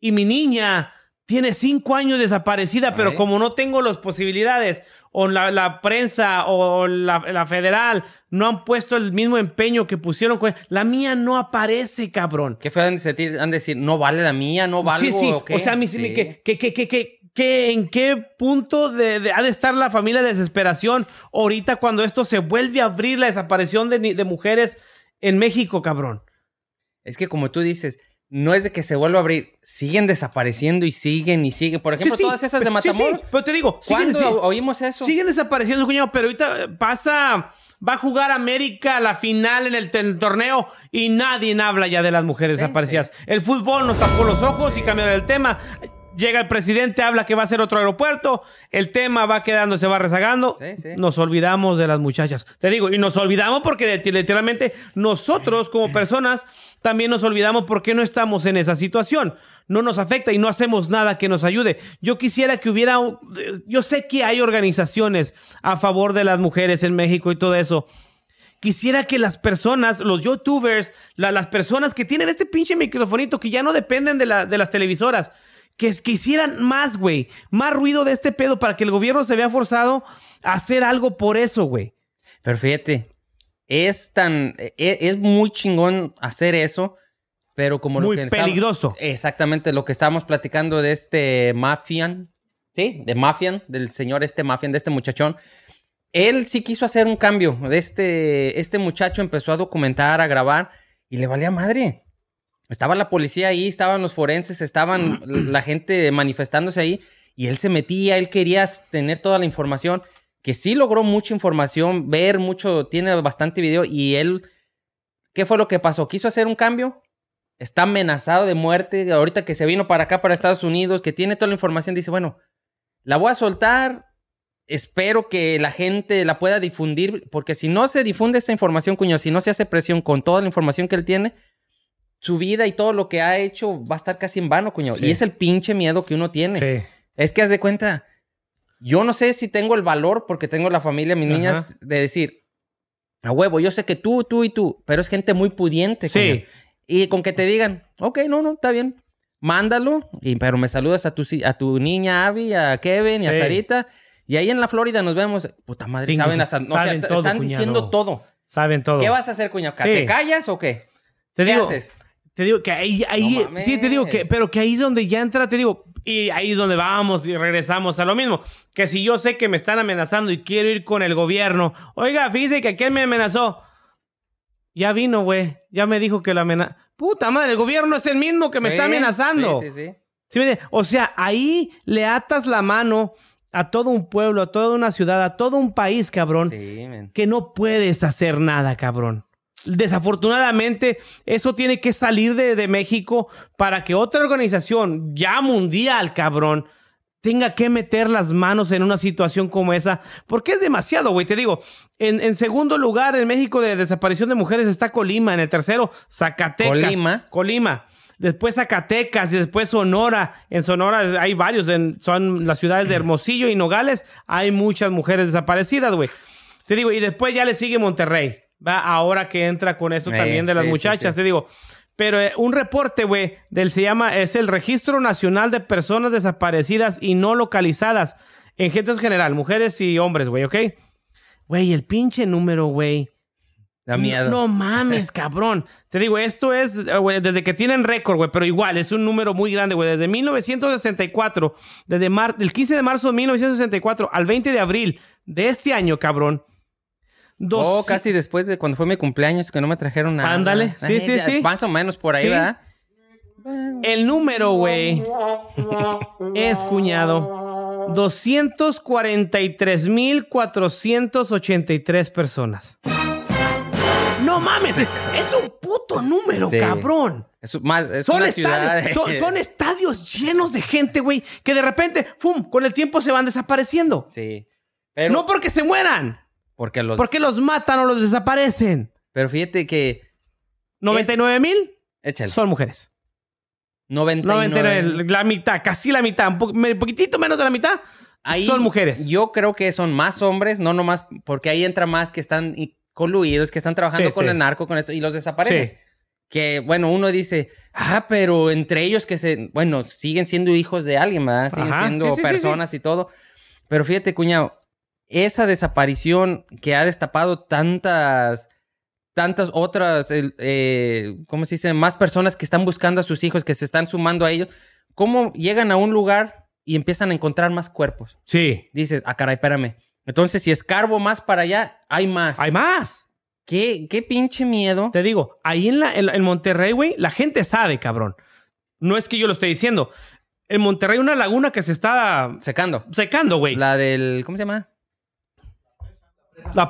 Y mi niña tiene cinco años desaparecida, pero como no tengo las posibilidades, o la, la prensa o la, la federal no han puesto el mismo empeño que pusieron con la mía no aparece, cabrón. ¿Qué fue han de sentir? Han de decir, no vale la mía, no valgo. Sí, sí. ¿o qué? O sea, mi, Sí. mi- que, que, que, que, que- ¿en qué punto de, de- ha de estar la familia de desesperación ahorita cuando esto se vuelve a abrir la desaparición de mujeres en México, cabrón? Es que como tú dices, no es de que se vuelva a abrir, siguen desapareciendo y siguen y siguen. Por ejemplo, Sí, sí, todas esas de Matamoros. sí, pero te digo, ¿Cuándo oímos eso? siguen desapareciendo, cuñado, pero ahorita pasa, va a jugar América la final en el, el torneo y nadie habla ya de las mujeres desaparecidas. El fútbol nos tapó los ojos y cambiaron el tema. Llega el presidente, habla que va a ser otro aeropuerto, el tema va quedando, se va rezagando. Sí, sí. Nos olvidamos de las muchachas. Te digo, y nos olvidamos porque literalmente nosotros como personas también nos olvidamos porque no estamos en esa situación. No nos afecta y no hacemos nada que nos ayude. Yo quisiera que hubiera, yo sé que hay organizaciones a favor de las mujeres en México y todo eso. Quisiera que las personas, los youtubers, la- las personas que tienen este pinche microfonito que ya no dependen de, la- de las televisoras, que, es- que hicieran más, güey, más ruido de este pedo para que el gobierno se vea forzado a hacer algo por eso, güey. Pero fíjate, es tan. e- Es, muy chingón hacer eso, pero como Muy lo que. estaba- peligroso. exactamente, lo que estábamos platicando de este Mafian. Sí, de Mafian, del señor este Mafian, de este muchachón. Él sí quiso hacer un cambio. De este, este muchacho empezó a documentar, a grabar y le valía madre. Estaba la policía ahí, estaban los forenses, estaban [CLEARS THROAT] la gente manifestándose ahí y él se metía, él quería tener toda la información, que sí logró mucha información, ver mucho, tiene bastante video y él, ¿qué fue lo que pasó? ¿Quiso hacer un cambio? Está amenazado de muerte, ahorita que se vino para acá, para Estados Unidos, que tiene toda la información, dice, bueno, la voy a soltar, espero que la gente la pueda difundir, porque si no se difunde esa información, cuño, si no se hace presión con toda la información que él tiene, su vida y todo lo que ha hecho va a estar casi en vano, cuño. Sí. Y es el pinche miedo que uno tiene. Sí. Es que haz de cuenta, yo no sé si tengo el valor, porque tengo la familia, mis Ajá. niñas, de decir, a huevo, yo sé que tú, tú y tú, pero es gente muy pudiente. Sí. Y con que te digan, ok, no, no, está bien, mándalo, y, pero me saludas a tu, a tu niña Abby, a Kevin y a. Sarita, y ahí en la Florida nos vemos. Puta madre, Sí, saben hasta, no, o sea, saben todo, están cuñado. diciendo todo. Saben todo. ¿Qué vas a hacer, cuñado? ¿Te callas o qué? Te ¿Qué digo, haces? Te digo que ahí, ahí No mames. sí, te digo que, pero que ahí es donde ya entra, te digo, y ahí es donde vamos y regresamos a lo mismo. Que si yo sé que me están amenazando y quiero ir con el gobierno, oiga, fíjese que aquel me amenazó. Ya vino, güey. Ya me dijo que la amenaza. Puta madre, el gobierno es el mismo que me está amenazando. Sí, sí, sí. O sea, ahí le atas la mano a todo un pueblo, a toda una ciudad, a todo un país, cabrón Sí, que no puedes hacer nada, cabrón. Desafortunadamente, eso tiene que salir de, de México para que otra organización ya mundial, cabrón, tenga que meter las manos en una situación como esa. Porque es demasiado, güey. Te digo, en, en segundo lugar, en México de desaparición de mujeres está Colima. En el tercero, Zacatecas. Colima. Colima. Después Zacatecas y después Sonora. En Sonora hay varios, en- son las ciudades de Hermosillo y Nogales. Hay muchas mujeres desaparecidas, güey. Te digo, y después ya le sigue Monterrey. Va ahora que entra con esto Eh, también de las sí, sí, muchachas. sí. Te digo, Pero eh, un reporte, güey, del se llama, es el Registro Nacional de Personas Desaparecidas y No Localizadas en gente en general, mujeres y hombres, güey, ¿ok? Güey, el pinche número, güey. Da miedo. No mames, [LAUGHS] cabrón. Te digo, esto es, eh, güey, desde que tienen récord, güey, pero igual, es un número muy grande, güey. Desde 1964, desde mar el 15 de marzo de 1964 al 20 de abril de este año, cabrón. Dos- Oh, casi después de cuando fue mi cumpleaños que no me trajeron nada. Ándale, sí, Ay, sí, ya, sí. Más o menos por ahí, Sí. ¿verdad? El número, güey, es cuñado. 243.483 personas. No mames, es un puto número, Sí. cabrón. Es más, es Son, una ciudad. estadios, son, son estadios llenos de gente, güey, que de repente, ¡fum!, con el tiempo se van desapareciendo. Sí. Pero No porque se mueran, porque los. porque los matan o los desaparecen. Pero fíjate que. 99 mil Échale. son mujeres. 99. 99, la mitad, casi la mitad, un po- poquitito menos de la mitad, Ahí son mujeres. Yo creo que son más hombres, no nomás, porque ahí entra más que están coluidos, que están trabajando Sí, con sí. el narco, con eso, y los desaparecen. Sí. Que, bueno, uno dice, ah, pero entre ellos que se, bueno, siguen siendo hijos de alguien, ¿verdad? Siguen Ajá, siendo personas y todo. Pero fíjate, cuñado, esa desaparición que ha destapado tantas, tantas otras, eh, ¿cómo se dice? Más personas que están buscando a sus hijos, que se están sumando a ellos, ¿cómo llegan a un lugar y empiezan a encontrar más cuerpos? Sí. Dices, ah, caray, espérame. Entonces, si escarbo más para allá, hay más. Hay más. ¿Qué, qué pinche miedo. Te digo, ahí en, la, en, en Monterrey, güey, la gente sabe, cabrón. No es que yo lo esté diciendo. En Monterrey una laguna que se está Secando. secando, güey. La del, ¿cómo se llama?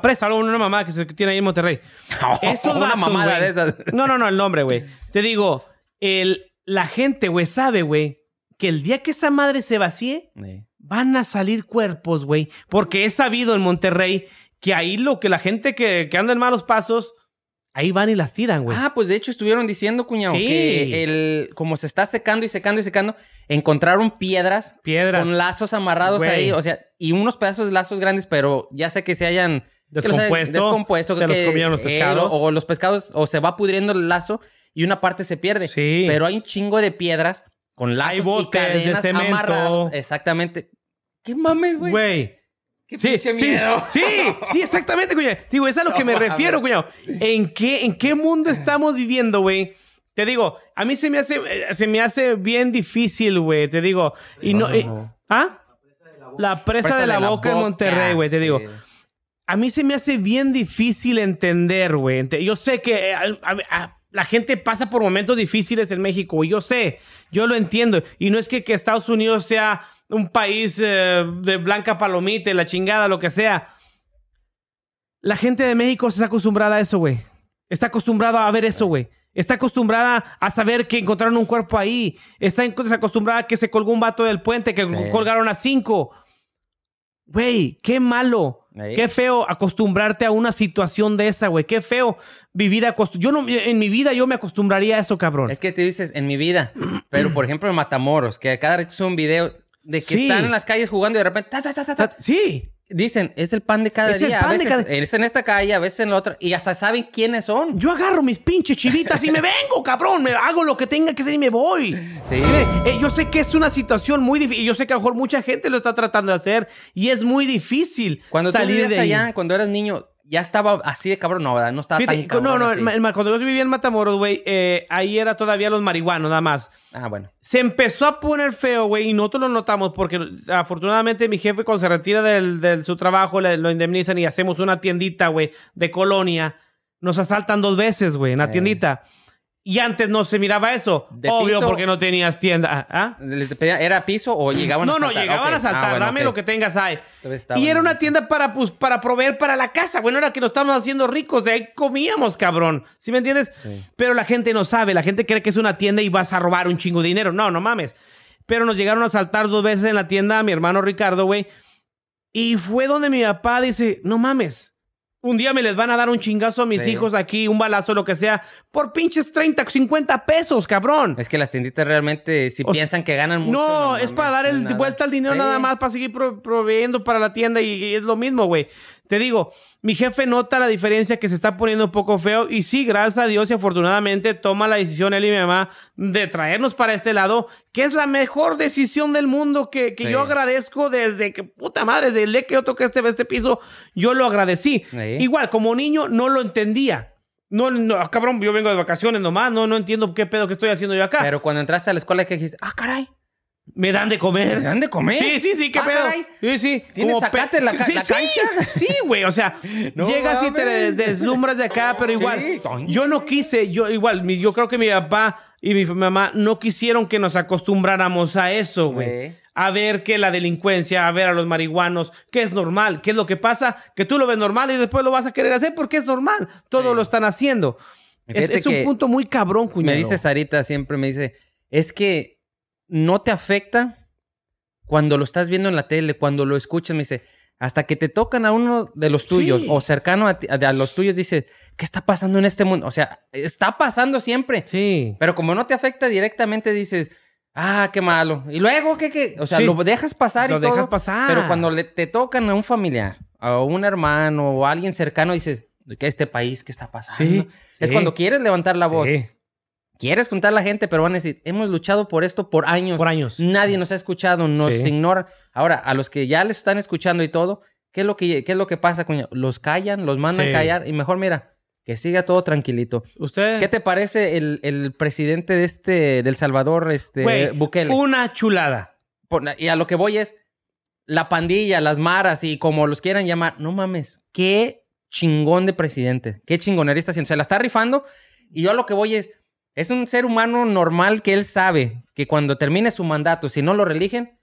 Presa, algo, una mamá que se tiene ahí en Monterrey. Estos Una vatos, mamada güey. de esas. [LAUGHS] No, no, no, el nombre, güey. Te digo, el, la gente, güey, sabe, güey, que el día que esa madre se vacíe, Sí. van a salir cuerpos, güey. Porque es sabido en Monterrey que ahí lo que la gente que, que anda en malos pasos, ahí van y las tiran, güey. Ah, pues de hecho estuvieron diciendo, cuñado, Sí. que el, como se está secando y secando y secando, encontraron piedras, Piedras. con lazos amarrados Güey. ahí, o sea, y unos pedazos de lazos grandes, pero ya sé que se hayan los Descompuesto. descompuesto, Se los que comieron los pescados. o, o los pescados, o se va pudriendo el lazo y una parte se pierde. Sí. Pero hay un chingo de piedras con lazos y botes de cadenas cemento. amarrados. Exactamente. ¿Qué mames, güey? Güey. Qué Sí, pinche sí, miedo. sí, sí, exactamente, cuñado. Digo, es a lo que me refiero, cuñado. ¿En qué, ¿En qué mundo estamos viviendo, güey? Te digo, a mí se me hace, eh, se me hace bien difícil, güey. Te digo. Y no, eh, ¿Ah? La presa, de la, boca en Monterrey, güey, te digo. Sí. A mí se me hace bien difícil entender, güey. Yo sé que eh, a- a- a- la gente pasa por momentos difíciles en México, güey. Yo sé, yo lo entiendo. Y no es que, que Estados Unidos sea un país eh, de blanca palomita y la chingada, lo que sea. La gente de México está acostumbrada a eso, güey. Está acostumbrada a ver eso, güey. Está acostumbrada a saber que encontraron un cuerpo ahí. Está acostumbrada a que se colgó un vato del puente, que Sí. colgaron a cinco. Güey, qué malo. Ahí. Qué feo acostumbrarte a una situación de esa, güey. Qué feo vivir acostumbrado. Yo no, en mi vida yo me acostumbraría a eso, cabrón. Es que te dices, en mi vida, pero por ejemplo en Matamoros, que cada rato sube un video de que Sí. están en las calles jugando y de repente, ta, ta, ta, ta, ta. Sí. dicen, es el pan de cada Es el día. pan a de veces cada- es en esta calle, a veces en la otra, y hasta saben quiénes son. Yo agarro mis pinches chivitas y me [LAUGHS] vengo, cabrón. Me hago lo que tenga que hacer y me voy. Sí. Eh, yo sé que es una situación muy difícil. Yo sé que a lo mejor mucha gente lo está tratando de hacer y es muy difícil Cuando salir de ahí. allá, cuando eras niño, ya estaba así de cabrón, no, ¿verdad? No estaba Fíjate, tan cabrón no, no, así. el cuando yo vivía en Matamoros, güey, eh, ahí era todavía los marihuanos, nada más. Ah, bueno. Se empezó a poner feo, güey, y nosotros lo notamos porque afortunadamente mi jefe cuando se retira del, del- su trabajo le, lo indemnizan y hacemos una tiendita, güey, de colonia. Nos asaltan dos veces, güey, en la Eh. tiendita. Y antes no se miraba eso. ¿De Obvio, piso? porque no tenías tienda. ¿Ah? ¿Les pedía- ¿Era piso o llegaban No, a no, saltar? llegaban a saltar. Ah, bueno, Dame lo que tengas ahí. Y era una tienda para, pues, para proveer para la casa. Bueno, era que nos estábamos haciendo ricos. De ahí comíamos, cabrón. ¿Sí me entiendes? Sí. Pero la gente no sabe. La gente cree que es una tienda y vas a robar un chingo de dinero. No, no mames. Pero nos llegaron a saltar dos veces en la tienda a mi hermano Ricardo, güey. Y fue donde mi papá dice, no mames. Un día me les van a dar un chingazo a mis Sí. hijos aquí, un balazo, lo que sea, por pinches 30, 50 pesos, cabrón. Es que las tienditas realmente, si O piensan que ganan mucho. No, es mames, para dar el nada. vuelta al dinero Sí. nada más, para seguir pro- proveyendo para la tienda y, y es lo mismo, güey. Te digo, mi jefe nota la diferencia que se está poniendo un poco feo y sí, gracias a Dios y afortunadamente toma la decisión él y mi mamá de traernos para este lado, que es la mejor decisión del mundo que, que Sí. yo agradezco desde que, puta madre, desde el día que yo toqué este, este piso, yo lo agradecí. Sí. Igual, como niño no lo entendía. No, no, ah, cabrón, yo vengo de vacaciones nomás, no, no entiendo qué pedo que estoy haciendo yo acá. Pero cuando entraste a la escuela, que dijiste? Ah, caray. Me dan de comer. ¿Me dan de comer? Sí, sí, sí, qué Ah, pedo. caray. Sí, sí. ¿Tienes Como sacate la ca- Sí, la cancha? [LAUGHS] Sí, güey, o sea, [LAUGHS] No llegas y te deslumbras de acá, pero igual, Sí. yo no quise, yo igual, yo creo que mi papá y mi mamá no quisieron que nos acostumbráramos a eso, güey. A ver que la delincuencia, a ver a los marihuanos, que es normal, qué es lo que pasa, que tú lo ves normal y después lo vas a querer hacer porque es normal, todo lo están haciendo. Es, es un punto muy cabrón, cuñado. Me dice Sarita siempre, me dice, es que no te afecta cuando lo estás viendo en la tele, cuando lo escuchas, me dice, hasta que te tocan a uno de los tuyos Sí. o cercano a, ti- a- a los tuyos, dice, ¿qué está pasando en este mundo? O sea, está pasando siempre. Sí. Pero como no te afecta directamente, dices, ah, qué malo. Y luego, ¿qué, qué? O sea, Sí. lo dejas pasar Lo y todo. dejas pasar. Pero cuando le, te tocan a un familiar, a un hermano o a alguien cercano, dices, ¿qué este país qué está pasando? Sí, Es sí. cuando quieres levantar la voz. Quieres juntar a la gente, pero van a decir, hemos luchado por esto por años. por años. Nadie nos ha escuchado, nos Sí. ignora. Ahora, a los que ya les están escuchando y todo, ¿qué es lo que, qué es lo que pasa, cuñado? Los callan, los mandan Sí. callar y mejor, mira, que siga todo tranquilito. Usted. ¿Qué te parece el, el presidente de este, del Salvador, este, Güey, Bukele? Una chulada. Por- y a lo que voy es la pandilla, las maras y como los quieran llamar. No mames, qué chingón de presidente. Qué haciendo. Se la está rifando. Y yo a lo que voy es, es un ser humano normal que él sabe que cuando termine su mandato, si no lo religen,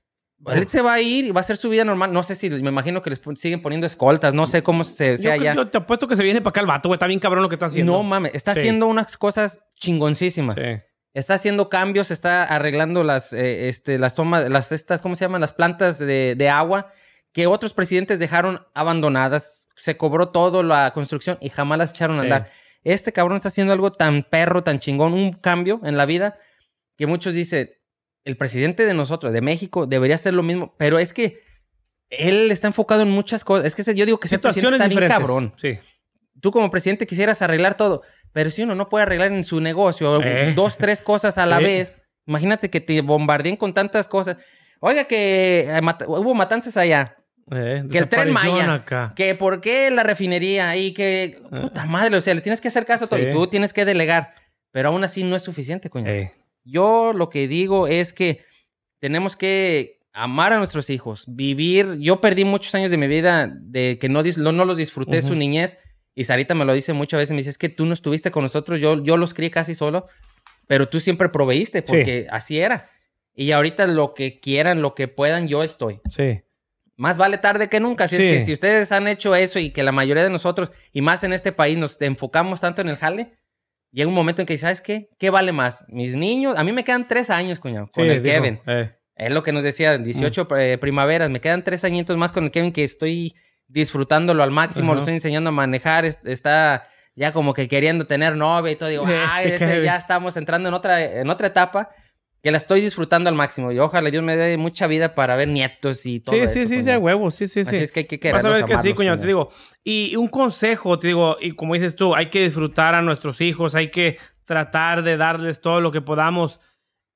él se va a ir y va a hacer su vida normal. No sé si, me imagino que les siguen poniendo escoltas. No sé cómo se sea yo te apuesto que se viene para acá el vato, güey. Está bien cabrón lo que está haciendo. No mames, está Sí. haciendo unas cosas chingoncísimas. Sí. Está haciendo cambios, está arreglando las, eh, este, las tomas, las estas, ¿cómo se llaman? Las plantas de, de agua que otros presidentes dejaron abandonadas. Se cobró todo la construcción y jamás las echaron a andar. Este cabrón está haciendo algo tan perro, tan chingón, un cambio en la vida que muchos dicen, el presidente de nosotros, de México, debería hacer lo mismo, pero es que él está enfocado en muchas cosas. Es que yo digo que ese presidente está bien cabrón Sí. tú como presidente quisieras arreglar todo, pero si uno no puede arreglar en su negocio Eh. dos, tres cosas a la Sí. vez, imagínate que te bombardeen con tantas cosas. Oiga, que eh, mata- hubo matanzas allá, Eh, que el tren Maya, acá. que por qué la refinería y que, puta madre, o sea, le tienes que hacer caso a todo. Sí. y tú tienes que delegar, pero aún así no es suficiente, coño. Eh, Yo lo que digo es que tenemos que amar a nuestros hijos, vivir. Yo perdí muchos años de mi vida de que no, no, no los disfruté Ujú. su niñez. Y Sarita me lo dice muchas veces, me dice, es que tú no estuviste con nosotros, yo, yo los crié casi solo, pero tú siempre proveíste porque así era. Y ahorita lo que quieran, lo que puedan, yo estoy. sí. Más vale tarde que nunca. Así Sí. es que si ustedes han hecho eso y que la mayoría de nosotros, y más en este país, nos enfocamos tanto en el jale, llega un momento en que, ¿sabes qué? ¿Qué vale más? Mis niños, a mí me quedan tres años, cuñado, con Sí, el Kevin. eh. Es lo que nos decía, 18 eh, primaveras, me quedan tres añitos más con el Kevin que estoy disfrutándolo al máximo, lo estoy enseñando a manejar, es- está ya como que queriendo tener novia y todo, digo, [LAUGHS] ay, ese ya estamos entrando en otra, en otra etapa que la estoy disfrutando al máximo y ojalá Dios me dé mucha vida para ver nietos y todo Sí, eso. sí, sí, sí, coño. a huevo, sí, sí, sí. Así es que hay que Vas a ver que sí, cuñado, te coño. digo. Y un consejo, te digo, y como dices tú, hay que disfrutar a nuestros hijos, hay que tratar de darles todo lo que podamos,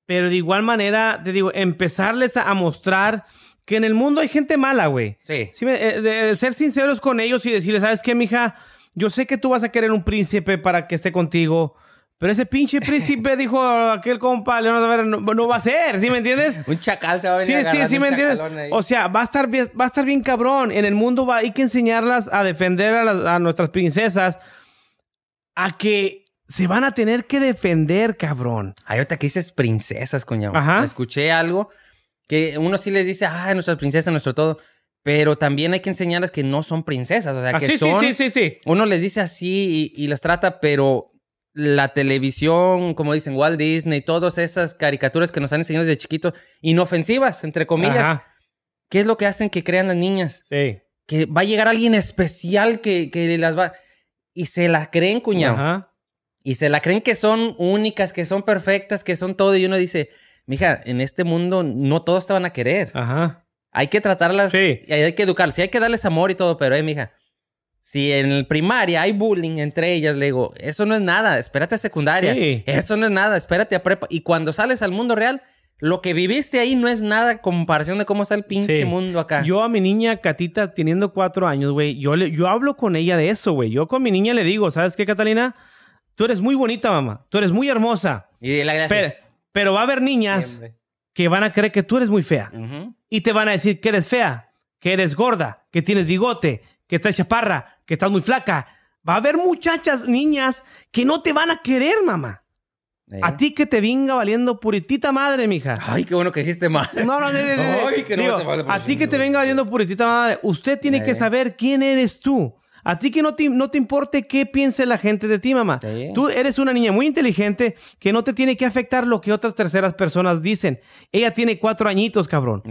pero de igual manera, te digo, empezarles a, mostrar que en el mundo hay gente mala, güey. Sí. Eh, de, de ser sinceros con ellos y decirles, ¿sabes qué, mija? Yo sé que tú vas a querer un príncipe para que esté contigo, pero ese pinche príncipe, dijo aquel compa, Leonardo no, no va a ser, ¿sí me entiendes? [LAUGHS] Un chacal se va a venir Sí, sí, agarrando sí, un me entiendes. ahí. O sea, va a estar bien, va a estar bien cabrón. En el mundo va, hay que enseñarlas a defender a, las- a nuestras princesas, a que se van a tener que defender, cabrón. Ay, ahorita que dices princesas, coño. Ajá. Escuché algo que uno sí les dice, ah, nuestras princesas, nuestro todo. Pero también hay que enseñarles que no son princesas. O sea, Ah, que sí, son. sí, sí, sí, sí. Uno les dice así y, y las trata, pero la televisión, como dicen Walt Disney, todas esas caricaturas que nos han enseñado desde chiquito, inofensivas, entre comillas, Ajá, ¿qué es lo que hacen que crean las niñas? sí. Que va a llegar alguien especial que, que las va. Y se la creen, cuñado. Ajá. Y se la creen que son únicas, que son perfectas, que son todo. Y uno dice, mija, en este mundo no todos te van a querer. Ajá. Hay que tratarlas Sí. y hay que educarlas. Sí, hay que darles amor y todo, pero, eh, mija, si en el primaria hay bullying entre ellas, le digo, eso no es nada, espérate a secundaria. Sí. Eso no es nada, espérate a prepa. Y cuando sales al mundo real, lo que viviste ahí no es nada en comparación de cómo está el pinche Sí. mundo acá. Yo a mi niña Catita, teniendo cuatro años, güey, yo, le- yo hablo con ella de eso, güey. Yo con mi niña le digo, ¿sabes qué, Catalina? Tú eres muy bonita, mamá. Tú eres muy hermosa. y la gracia. Pero, pero va a haber niñas Siempre. que van a creer que tú eres muy fea. Y te van a decir que eres fea, que eres gorda, que tienes bigote, que estás chaparra, que estás muy flaca. Va a haber muchachas, niñas, que no te van a querer, mamá. Eh. A ti que te venga valiendo puritita madre, mija. Ay, qué bueno que dijiste mal. No, no, Ay, que no digo, te vale por a ti que te venga valiendo puritita madre, usted tiene que Eh. saber quién eres tú. A ti que no te, no te importe qué piense la gente de ti, mamá. Tú eres una niña muy inteligente que no te tiene que afectar lo que otras terceras personas dicen. Ella tiene cuatro añitos, cabrón.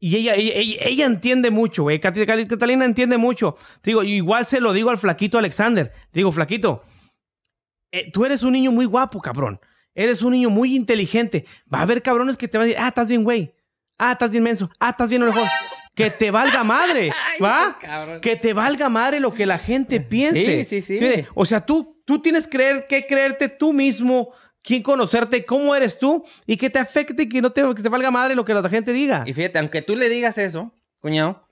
Y ella, ella, ella- ella entiende mucho, güey. Cat- Cat- Catalina entiende mucho. Digo, igual se lo digo al flaquito Alexander. Digo, flaquito, eh, tú eres un niño muy guapo, cabrón. Eres un niño muy inteligente. Va a haber cabrones que te van a decir, ah, estás bien, güey. Ah, estás bien menso. Ah, estás bien mejor. Que te valga madre, [LAUGHS] ¿va? Que te valga madre lo que la gente piense. Sí, sí, sí. O sea, tú, tú tienes creer, que creerte tú mismo, quién conocerte, cómo eres tú, y que te afecte y que no te, que te valga madre lo que la gente diga. Y fíjate, aunque tú le digas eso, cuñado,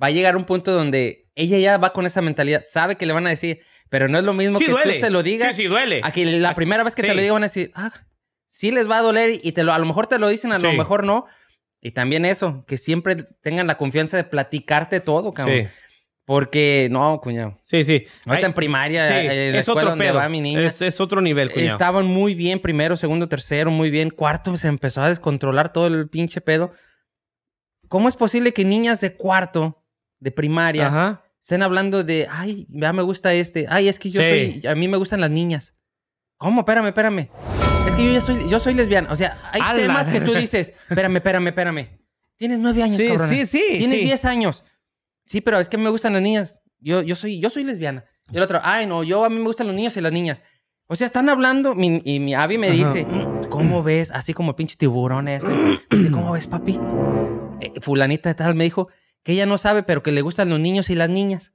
va a llegar un punto donde ella ya va con esa mentalidad, sabe que le van a decir, pero no es lo mismo Sí que duele. tú se lo digas Sí, sí duele. a que la primera vez que Sí. te lo digan van a decir, ah, sí les va a doler y te lo, a lo mejor te lo dicen, a lo mejor no. Y también eso, que siempre tengan la confianza de platicarte todo, cabrón. Sí, Porque, no, cuñado. sí, sí. Ahorita en primaria, sí, eh, la es escuela otro donde pedo. va mi niña, Es, es otro nivel, cuñado. Estaban muy bien, primero, segundo, tercero, muy bien. Cuarto se empezó a descontrolar todo el pinche pedo. ¿Cómo es posible que niñas de cuarto, de primaria, Ajá. estén hablando de, ay, ya me gusta este, ay, es que yo Sí. soy, a mí me gustan las niñas? ¿Cómo? Espérame, espérame. Que yo ya soy, yo soy lesbiana. O sea, hay ¡Ala! temas que tú dices, [LAUGHS] espérame, espérame, espérame. Tienes nueve años, Sí, cabrona. sí, sí, Tienes sí. diez años. Sí, pero es que me gustan las niñas. Yo, yo soy, yo soy lesbiana. Y el otro, ay, no, yo a mí me gustan los niños y las niñas. O sea, están hablando, mi- y mi Abby me Ajá. dice, ¿cómo ves? Así como el pinche tiburón ese. Dice, ¿cómo ves, papi? Eh, fulanita de tal me dijo que ella no sabe, pero que le gustan los niños y las niñas.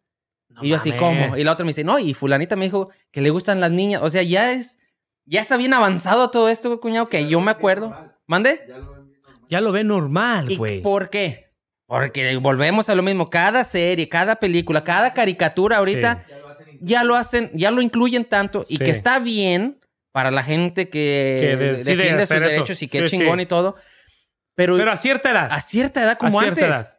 y yo así. ¿cómo? Y la otra me dice, no, y fulanita me dijo que le gustan las niñas. O sea, ya es, ya está bien avanzado todo esto, cuñado, que yo me acuerdo. ¿Mande? Ya lo ven bien normal. Ya lo ve normal, ¿Y güey. por qué? Porque volvemos a lo mismo. Cada serie, cada película, cada caricatura ahorita Ya lo hacen ya lo hacen, ya lo incluyen tanto y Sí. que está bien para la gente que, defiende sus eso. derechos y que Sí, chingón sí. y todo. Pero, Pero a cierta edad. a cierta edad como a cierta antes. edad.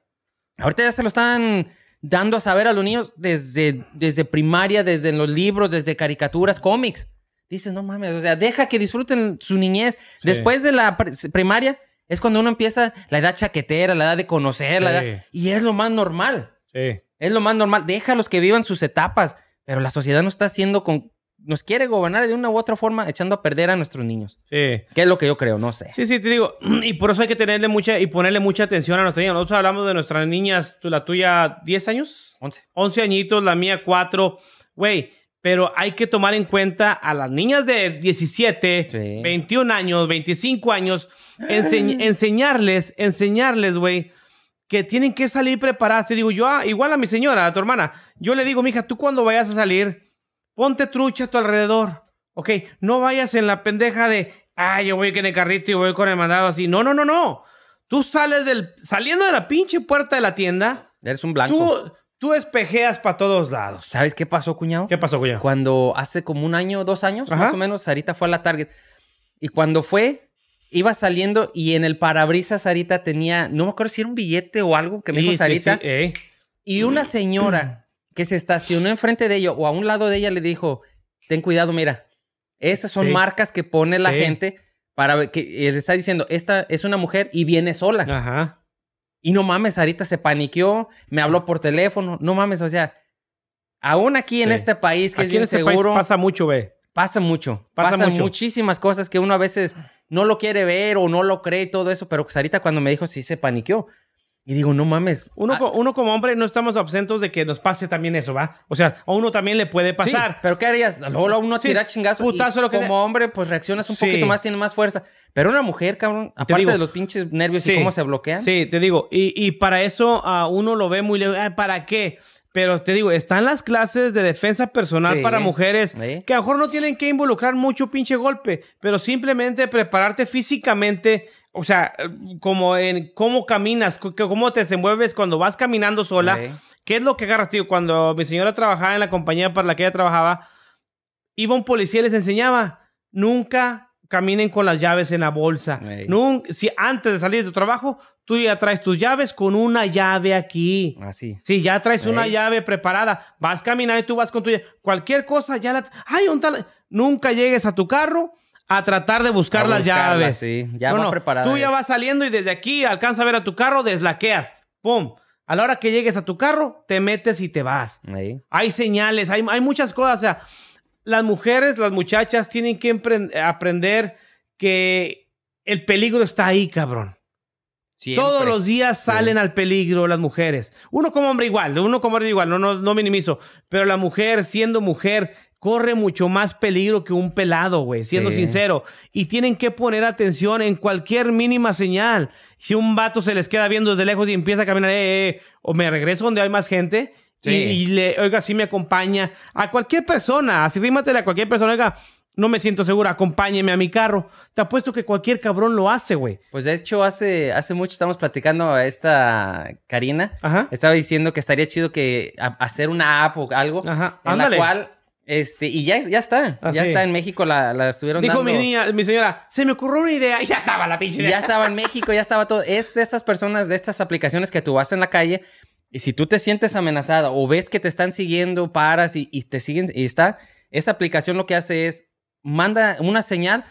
Ahorita ya se lo están dando a saber a los niños desde, desde primaria, desde los libros, desde caricaturas, cómics. Dices, no mames, o sea, deja que disfruten su niñez. Sí. Después de la pri- primaria es cuando uno empieza la edad chaquetera, la edad de conocer, la Sí. edad- y es lo más normal. Sí. Es lo más normal. Déjalos que vivan sus etapas. Pero la sociedad no está haciendo con. Nos quiere gobernar de una u otra forma, echando a perder a nuestros niños. Sí. ¿Qué es lo que yo creo? No sé. Sí, sí, te digo. [CLEARS THROAT] Y por eso hay que tenerle mucha y ponerle mucha atención a nuestras niñas. Nosotros hablamos de nuestras niñas, la tuya, 10 años, 11. 11 añitos, la mía, 4. Güey, pero hay que tomar en cuenta a las niñas de 17, Sí. 21 años, 25 años, ense- [LAUGHS] enseñarles, enseñarles, güey, que tienen que salir preparadas. Te digo, yo, ah, igual a mi señora, a tu hermana, yo le digo, mija, tú cuando vayas a salir, ponte trucha a tu alrededor, ¿ok? No vayas en la pendeja de, ah, yo voy en el carrito y voy con el mandado así. No, no, no, no. Tú sales del, saliendo de la pinche puerta de la tienda, Eres un blanco. tú, tú espejeas para todos lados. ¿Sabes qué pasó, cuñado? ¿Qué pasó, güey? Cuando hace como un año, dos años, Ajá. más o menos, Sarita fue a la Target. Y cuando fue, iba saliendo y en el parabrisas Sarita tenía, no me acuerdo si era un billete o algo que me dijo Sí, sí, Sarita. sí, eh. Y una señora que se estacionó enfrente de ella o a un lado de ella le dijo, ten cuidado, mira, estas son Sí. marcas que pone la Sí. gente para que eh, le está diciendo, esta es una mujer y viene sola. Ajá. Y no mames, Sarita se paniqueó, me habló por teléfono, no mames, o sea, aún aquí en este país que es en bien este seguro, país pasa mucho, güey. pasa mucho, Pasa pasa mucho. muchísimas cosas que uno a veces no lo quiere ver o no lo cree y todo eso, pero Sarita cuando me dijo sí se paniqueó. Y digo, no mames. Uno, ah, uno como hombre no estamos absentos de que nos pase también eso, ¿va? O sea, a uno también le puede Sí, pasar. pero ¿qué harías? Luego luego uno Sí, tira chingazos. putazo, y lo que como sea. hombre, pues reaccionas un Sí. poquito más, tiene más fuerza. Pero una mujer, cabrón, aparte digo. de los pinches nervios y cómo se bloquean. Sí, te digo. Y, y para eso a uno lo ve muy... le- ah, ¿Para qué? Pero te digo, están las clases de defensa personal Sí. para mujeres Sí. que a lo mejor no tienen que involucrar mucho pinche golpe, pero simplemente prepararte físicamente, o sea, como en cómo caminas, cómo te desenvuelves cuando vas caminando sola. Sí. ¿Qué es lo que agarras, tío? Cuando mi señora trabajaba en la compañía para la que ella trabajaba, iba un policía y les enseñaba, nunca caminen con las llaves en la bolsa. Ey. Nun- si antes de salir de tu trabajo, tú ya traes tus llaves con una llave aquí. Así. Sí, ya traes una llave preparada. Vas caminando y tú vas con tu llave. Cualquier cosa ya la... ¡Ay, ¿dónde está la-? Nunca llegues a tu carro a tratar de buscar A las buscarla, llaves. sí. Ya No, no, preparada. Tú ya vas saliendo y desde aquí alcanza a ver a tu carro, deslaqueas. ¡Pum! A la hora que llegues a tu carro, te metes y te vas. Ahí. Hay señales, hay, hay muchas cosas. O sea, las mujeres, las muchachas tienen que aprender que el peligro está ahí, cabrón. Siempre. Todos los días salen al peligro las mujeres. Uno como hombre igual, uno como hombre igual, no, no, no minimizo. Pero la mujer, siendo mujer, corre mucho más peligro que un pelado, güey, siendo Sí. sincero. Y tienen que poner atención en cualquier mínima señal. Si un vato se les queda viendo desde lejos y empieza a caminar, eh, eh, eh, o me regreso donde hay más gente. y- Sí. Y, le, oiga, sí me acompaña. A cualquier persona, así rímatele a cualquier persona, oiga, no me siento segura, acompáñeme a mi carro. Te apuesto que cualquier cabrón lo hace, güey. Pues de hecho, hace, hace mucho estamos platicando a esta Karina. Ajá. Estaba diciendo que estaría chido que a- hacer una app o algo Ajá, en ándale. la cual, este, y ya, ya está, Ah, ya sí. está en México, la, la estuvieron Dijo dando. mi niña, mi señora, se me ocurrió una idea y [LAUGHS] ya estaba la pinche idea. ya estaba en México, ya estaba todo. Es de estas personas, de estas aplicaciones que tú vas en la calle y si tú te sientes amenazada o ves que te están siguiendo, paras y, y te siguen y está, esa aplicación lo que hace es manda una señal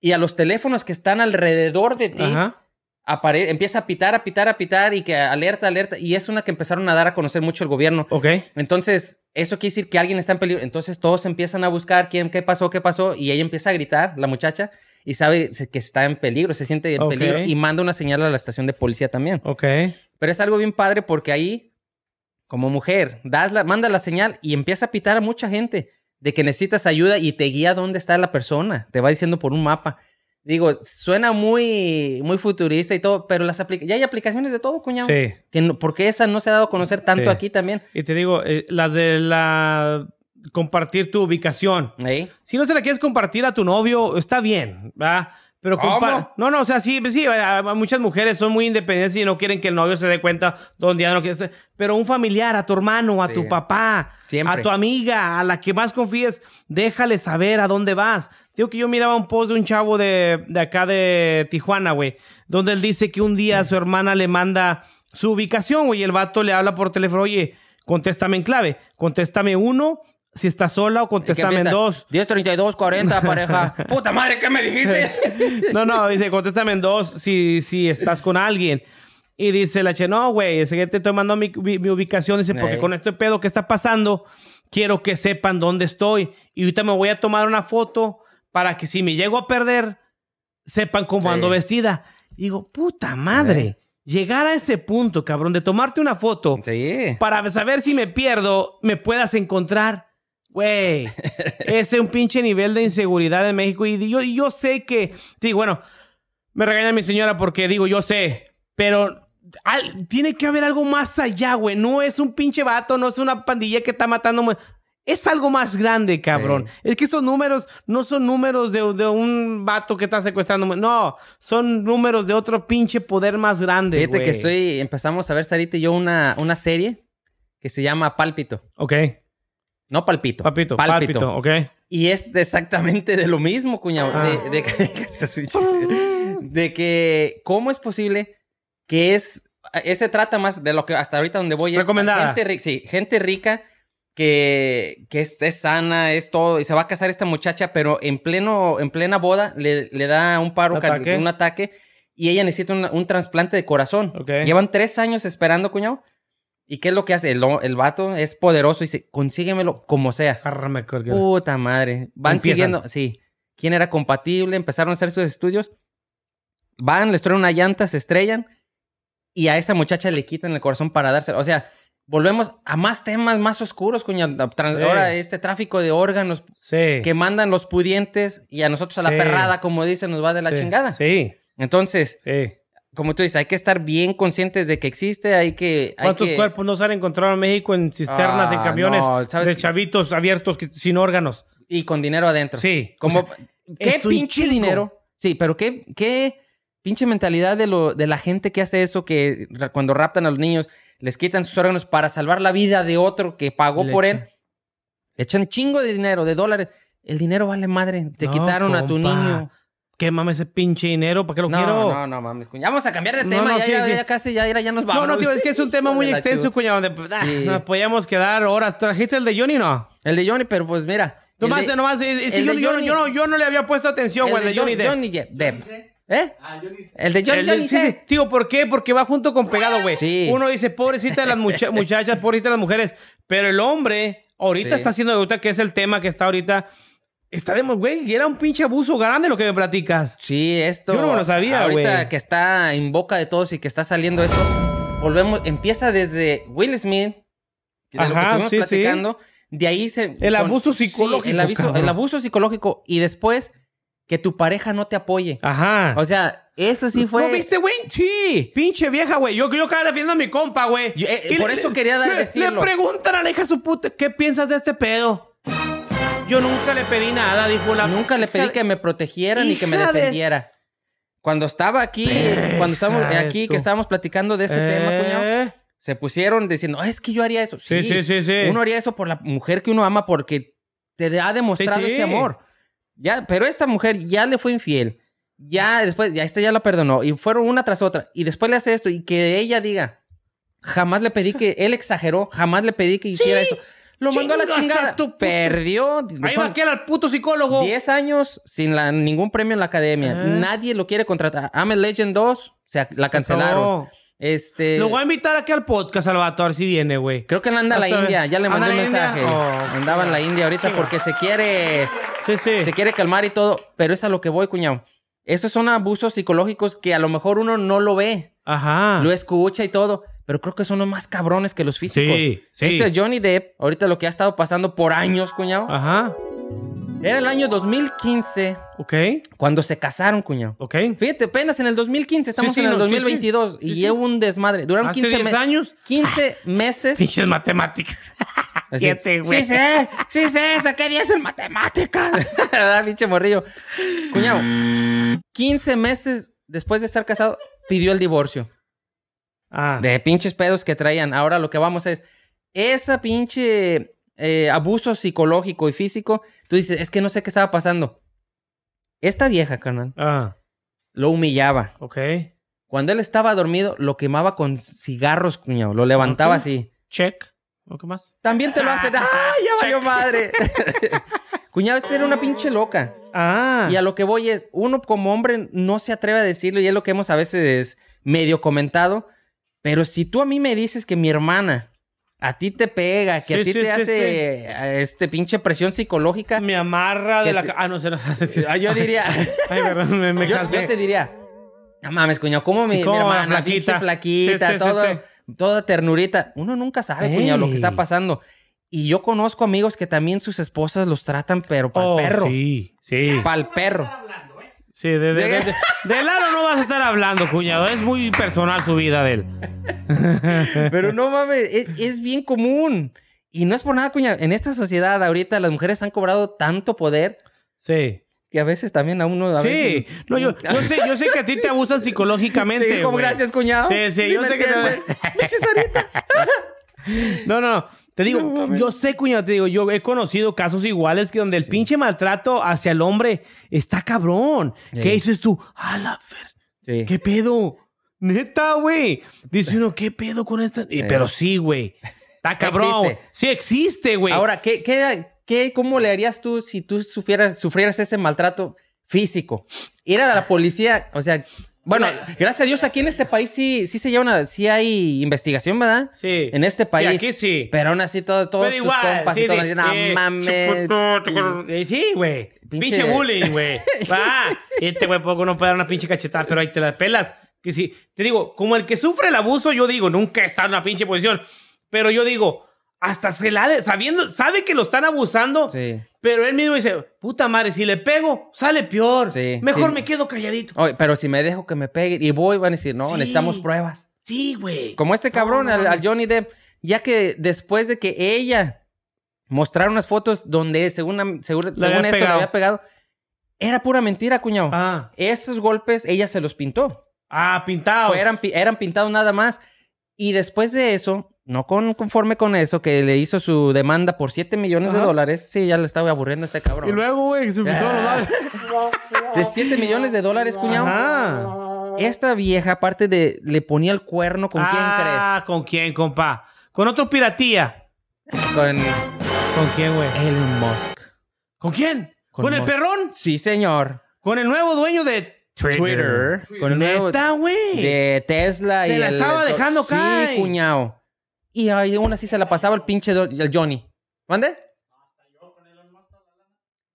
y a los teléfonos que están alrededor de ti Ajá. Apare- empieza a pitar, a pitar, a pitar y que alerta, alerta. Y es una que empezaron a dar a conocer mucho el gobierno. Ok. Entonces, eso quiere decir que alguien está en peligro. Entonces, todos empiezan a buscar quién, qué pasó, qué pasó. Y ella empieza a gritar, la muchacha, y sabe que está en peligro, se siente en peligro. Y manda una señal a la estación de policía también. Ok. Pero es algo bien padre porque ahí, como mujer, das la, manda la señal y empieza a pitar a mucha gente de que necesitas ayuda y te guía dónde está la persona. Te va diciendo por un mapa. Digo, suena muy, muy futurista y todo, pero las aplica- ya hay aplicaciones de todo, cuñado. Sí. Que no- ¿Por qué esa no se ha dado a conocer tanto Sí. aquí también? Y te digo, eh, las de la compartir tu ubicación. ¿Eh? Si no se la quieres compartir a tu novio, está bien, ¿verdad? Pero compa- No, no, o sea, sí, sí, eh, muchas mujeres son muy independientes y no quieren que el novio se dé cuenta donde ya no quiere. Pero un familiar, a tu hermano, a Sí. tu papá, Siempre. a tu amiga, a la que más confíes, déjale saber a dónde vas. Digo que yo miraba un post de un chavo de, de acá de Tijuana, güey, donde él dice que un día su hermana le manda su ubicación, güey, y el vato le habla por teléfono, oye, contéstame en clave, contéstame uno si estás sola o contéstame en dos. 10, 32, 40, pareja. [LAUGHS] Puta madre, ¿qué me dijiste? [LAUGHS] No, no, dice, contéstame en dos si, si estás con alguien. Y dice la che, no, güey, ese que te estoy mandando mi, mi- mi ubicación. Dice, porque Ey. con este pedo que está pasando, quiero que sepan dónde estoy. Y ahorita me voy a tomar una foto para que si me llego a perder, sepan cómo Sí. ando vestida. Y digo, puta madre, llegar a ese punto, cabrón, de tomarte una foto sí. para saber si me pierdo, me puedas encontrar. Güey, ese es un pinche nivel de inseguridad en México. Y yo, yo sé que, sí, bueno, me regaña mi señora porque digo, yo sé, pero al- tiene que haber algo más allá, güey. No es un pinche vato, no es una pandilla que está matando. Es algo más grande, cabrón. Es que estos números no son números de, de un vato que está secuestrando. No, son números de otro pinche poder más grande. Fíjate que estoy, empezamos a ver, Sarita y yo, una, una serie que se llama Pálpito. Ok, No Palpito. papito, Pálpito. pálpito, ok. Y es exactamente de lo mismo, cuñado. Ah. De, de que- [LAUGHS] de que, ¿cómo es posible que es, ese trata más de lo que hasta ahorita donde voy es Recomendada. gente rica, sí, gente rica que, que es, es sana, es todo, y se va a casar esta muchacha, pero en pleno, en plena boda le, le da un paro, ¿Un car- ataque? un ataque, y ella necesita un, un trasplante de corazón. Llevan tres años esperando, cuñado. ¿Y qué es lo que hace? El, el vato es poderoso y dice, consíguemelo como sea. Puta madre. Van Empiezan. siguiendo, sí. ¿Quién era compatible? Empezaron a hacer sus estudios. Van, les traen una llanta, se estrellan. Y a esa muchacha le quitan el corazón para dárselo. O sea, volvemos a más temas más oscuros, coño. Trans- Sí. Ahora este tráfico de órganos Sí. que mandan los pudientes y a nosotros a la Sí. perrada, como dicen, nos va de la chingada. Sí, Entonces, sí. Como tú dices, hay que estar bien conscientes de que existe, hay que... hay ¿Cuántos que- cuerpos no se han encontrado en México en cisternas, en Ah, camiones no, ¿sabes de chavitos abiertos que- sin órganos? Y con dinero adentro. Sí. Como, o sea, ¿qué pinche dinero? Sí, pero qué, qué pinche mentalidad de, lo, de la gente que hace eso, que cuando raptan a los niños, les quitan sus órganos para salvar la vida de otro que pagó Le por echan. él. Le echan chingo de dinero, de dólares. El dinero vale madre. Te No, quitaron a tu niño. ¿Qué mames ese pinche dinero? ¿Para qué lo No, quiero? no, no mames. cuñado. Vamos a cambiar de No, tema. no, ya, sí, ya, sí. ya casi, ya, nos vamos. No, no, tío, es que es un [LAUGHS] tema muy de extenso, cuñado. donde, pues, ah, Sí. Nos podíamos quedar horas. ¿Trajiste el de Johnny no? El de Johnny, pero pues mira. Nomás, de- nomás, es que yo, de yo no- Johnny- yo no, yo no le había puesto atención, güey, el de Johnny Depp. Johnny Depp. Depp. ¿Eh? Ah, sé. El de Johnny, El de- Johnny sí, sí. Depp. Tío, ¿por qué? Porque va junto con pegado, güey. Sí. Uno dice, pobrecita de las mucha- [LAUGHS] muchachas, pobrecita de las mujeres. Pero el hombre, ahorita Sí. está haciendo ahorita, que es el tema que está ahorita. Está de, güey, y era un pinche abuso grande lo que me platicas. Sí, esto. Yo no lo sabía, Ahorita güey. que está en boca de todos y que está saliendo esto, volvemos. Empieza desde Will Smith, de lo que Ajá, estuvimos sí, sí. De ahí se. El abuso sí, psicológico, el, abuso psicológico. Y después, que tu pareja no te apoye. Ajá. O sea, eso sí fue. ¿No viste, güey? Sí. Pinche vieja, güey. Yo, yo acabo defendiendo a mi compa, güey. Eh, Y por le- eso quería dar- le, decirlo. Le preguntan a la hija de su puta, ¿qué piensas de este pedo? Yo nunca le pedí nada, dijo la... Nunca le pedí que me protegiera ni que me de- defendiera. Cuando estaba aquí, cuando estábamos aquí, que estábamos platicando de ese tema, cuñado, Eh, se pusieron diciendo, "Ah, es que yo haría eso. Sí, sí, sí, sí. Uno haría eso por la mujer que uno ama porque te ha demostrado Sí, sí. ese amor. Ya, pero esta mujer ya le fue infiel. Ya después, ya esta ya la perdonó. Y fueron una tras otra. Y después le hace esto. Y que ella diga, jamás le pedí que, él exageró, jamás le pedí que hiciera eso. Lo mandó a la a chingada. tu Perdió. Ahí Son va aquel al puto psicólogo. 10 años sin la- ningún premio en la academia. Ah. Nadie lo quiere contratar. I'm a Legend 2, o sea, la cancelaron. No. Este. Lo voy a invitar aquí al podcast, al vato, a ver si viene, güey. Creo que él anda la. India. Ya le ¿Anda mandé un mensaje. Oh, Andaba en la India ahorita porque se quiere, Sí, sí. se quiere calmar y todo. Pero es a lo que voy, cuñado. Esos son abusos psicológicos que a lo mejor uno no lo ve. Ajá. Lo escucha y todo. Pero creo que son los más cabrones que los físicos. Sí, sí. Este Johnny Depp, ahorita lo que ha estado pasando por años, cuñado. Ajá. Era el año 2015 Ok. cuando se casaron, cuñado. Ok. Fíjate, apenas en el 2015, estamos Sí, sí, en el no, sí, 2022 sí. y llevo un desmadre. Duraron Hace 15, 10 me- años. 15 meses. Pinches matemáticas. [LAUGHS] Siete, güey. Sí sé, sí sé, saqué 10 en matemáticas. ¿Verdad, [LAUGHS] [LAUGHS] pinche morrillo? Cuñado, 15 meses después de estar casado, pidió el divorcio. Ah. De pinches pedos que traían. Ahora lo que vamos es, esa pinche eh, abuso psicológico y físico, tú dices, es que no sé qué estaba pasando. Esta vieja, carnal, Ah. lo humillaba. Ok. Cuando él estaba dormido, lo quemaba con cigarros, cuñado. Lo levantaba Ok. así. Check. ¿O qué más? También te lo hacen. [LAUGHS] ¡Ay, ya valió madre! [LAUGHS] cuñado, esta era una pinche loca. Ah. Y a lo que voy es, uno como hombre no se atreve a decirlo y es lo que hemos a veces medio comentado. Pero si tú a mí me dices que mi hermana a ti te pega, que Sí, a ti sí, te sí, hace este pinche presión psicológica, Me amarra de la... te- Ah, no sé. No sé. ah, yo diría, [LAUGHS] Ay, perdón, me, me yo, yo te diría, no mames, cuñado, ¿cómo mi, hermana, flaquita. pinche flaquita, todo, toda ternurita? Uno nunca sabe, cuñado, lo que está Ey. pasando. Y yo conozco amigos que también sus esposas los tratan, pero para Oh, perro. Sí, sí. Para el perro. Sí, de, de, de, de- de Lalo no vas a estar hablando, cuñado. Es muy personal su vida de él. [LAUGHS] Pero no mames, es, es bien común. Y no es por nada, cuñado. En esta sociedad ahorita las mujeres han cobrado tanto poder Sí. que a veces también a uno... A Sí. veces- No, yo, [LAUGHS] yo sé, yo sé que a ti te abusan psicológicamente. Sí, como gracias, cuñado. Sí, sí, yo me sé que te- [LAUGHS] no, no. Te digo, yo sé, cuñado, te digo, yo he conocido casos iguales que donde el pinche maltrato hacia el hombre está cabrón. Sí. ¿Qué dices tú? A la fer... Sí. ¿Qué pedo? Neta, güey. Dice uno, ¿qué pedo con esta? Y- Eh. Pero sí, güey. Está [LAUGHS] cabrón. Existe. Sí existe, güey. Ahora, ¿qué, qué, qué, ¿cómo le harías tú si tú sufrieras, sufrieras ese maltrato físico? Ir a la policía, o sea... Bueno, gracias a Dios aquí en este país sí, sí se lleva una... Sí hay investigación, ¿verdad? Sí. En este país. Sí, aquí sí. Pero aún así todos, todos Pero tus igual, compas sí, y todos dicen, eh, mames. eh, Sí, güey. Pinche- Pinche, bullying, güey. [LAUGHS] Va. Este güey poco no puede dar una pinche cachetada, pero ahí te la pelas. Que sí. Te digo, como el que sufre el abuso, yo digo, nunca está en una pinche posición. Pero yo digo, hasta se la de, sabiendo, sabe que lo están abusando, Sí. Pero él mismo dice, puta madre, si le pego, sale peor. Sí, Mejor sí. me quedo calladito. Oye, pero si me dejo que me pegue y voy, van a decir, no, Sí. necesitamos pruebas. Sí, güey. Como este cabrón, No, al. Johnny Depp, ya que después de que ella mostrara unas fotos donde según, según, según esto le había pegado, era pura mentira, cuñado. Ah, Esos golpes ella se los pintó. ah pintado. Fue- eran, eran pintados nada más. Y después de eso, no con, conforme con eso, que le hizo su demanda por 7 millones de dólares. Sí, ya le estaba aburriendo a este cabrón. Y luego, güey, se pintó los labios. De 7 millones de dólares, cuñado. Ajá. Esta vieja, aparte de, le ponía el cuerno, ¿con ah, ¿con quién, compa? ¿Con otro piratía? quién crees? Con ¿Con quién, güey? Elon Musk. ¿Con quién? Con ¿Con, el Musk. perrón? Sí, señor. ¿Con el nuevo dueño de Twitter. Con el nuevo Neta, güey. de Tesla Se y la el- estaba el- dejando sí, caer. cuñado. Y ahí aún así se la pasaba el pinche el Johnny. ¿Mande?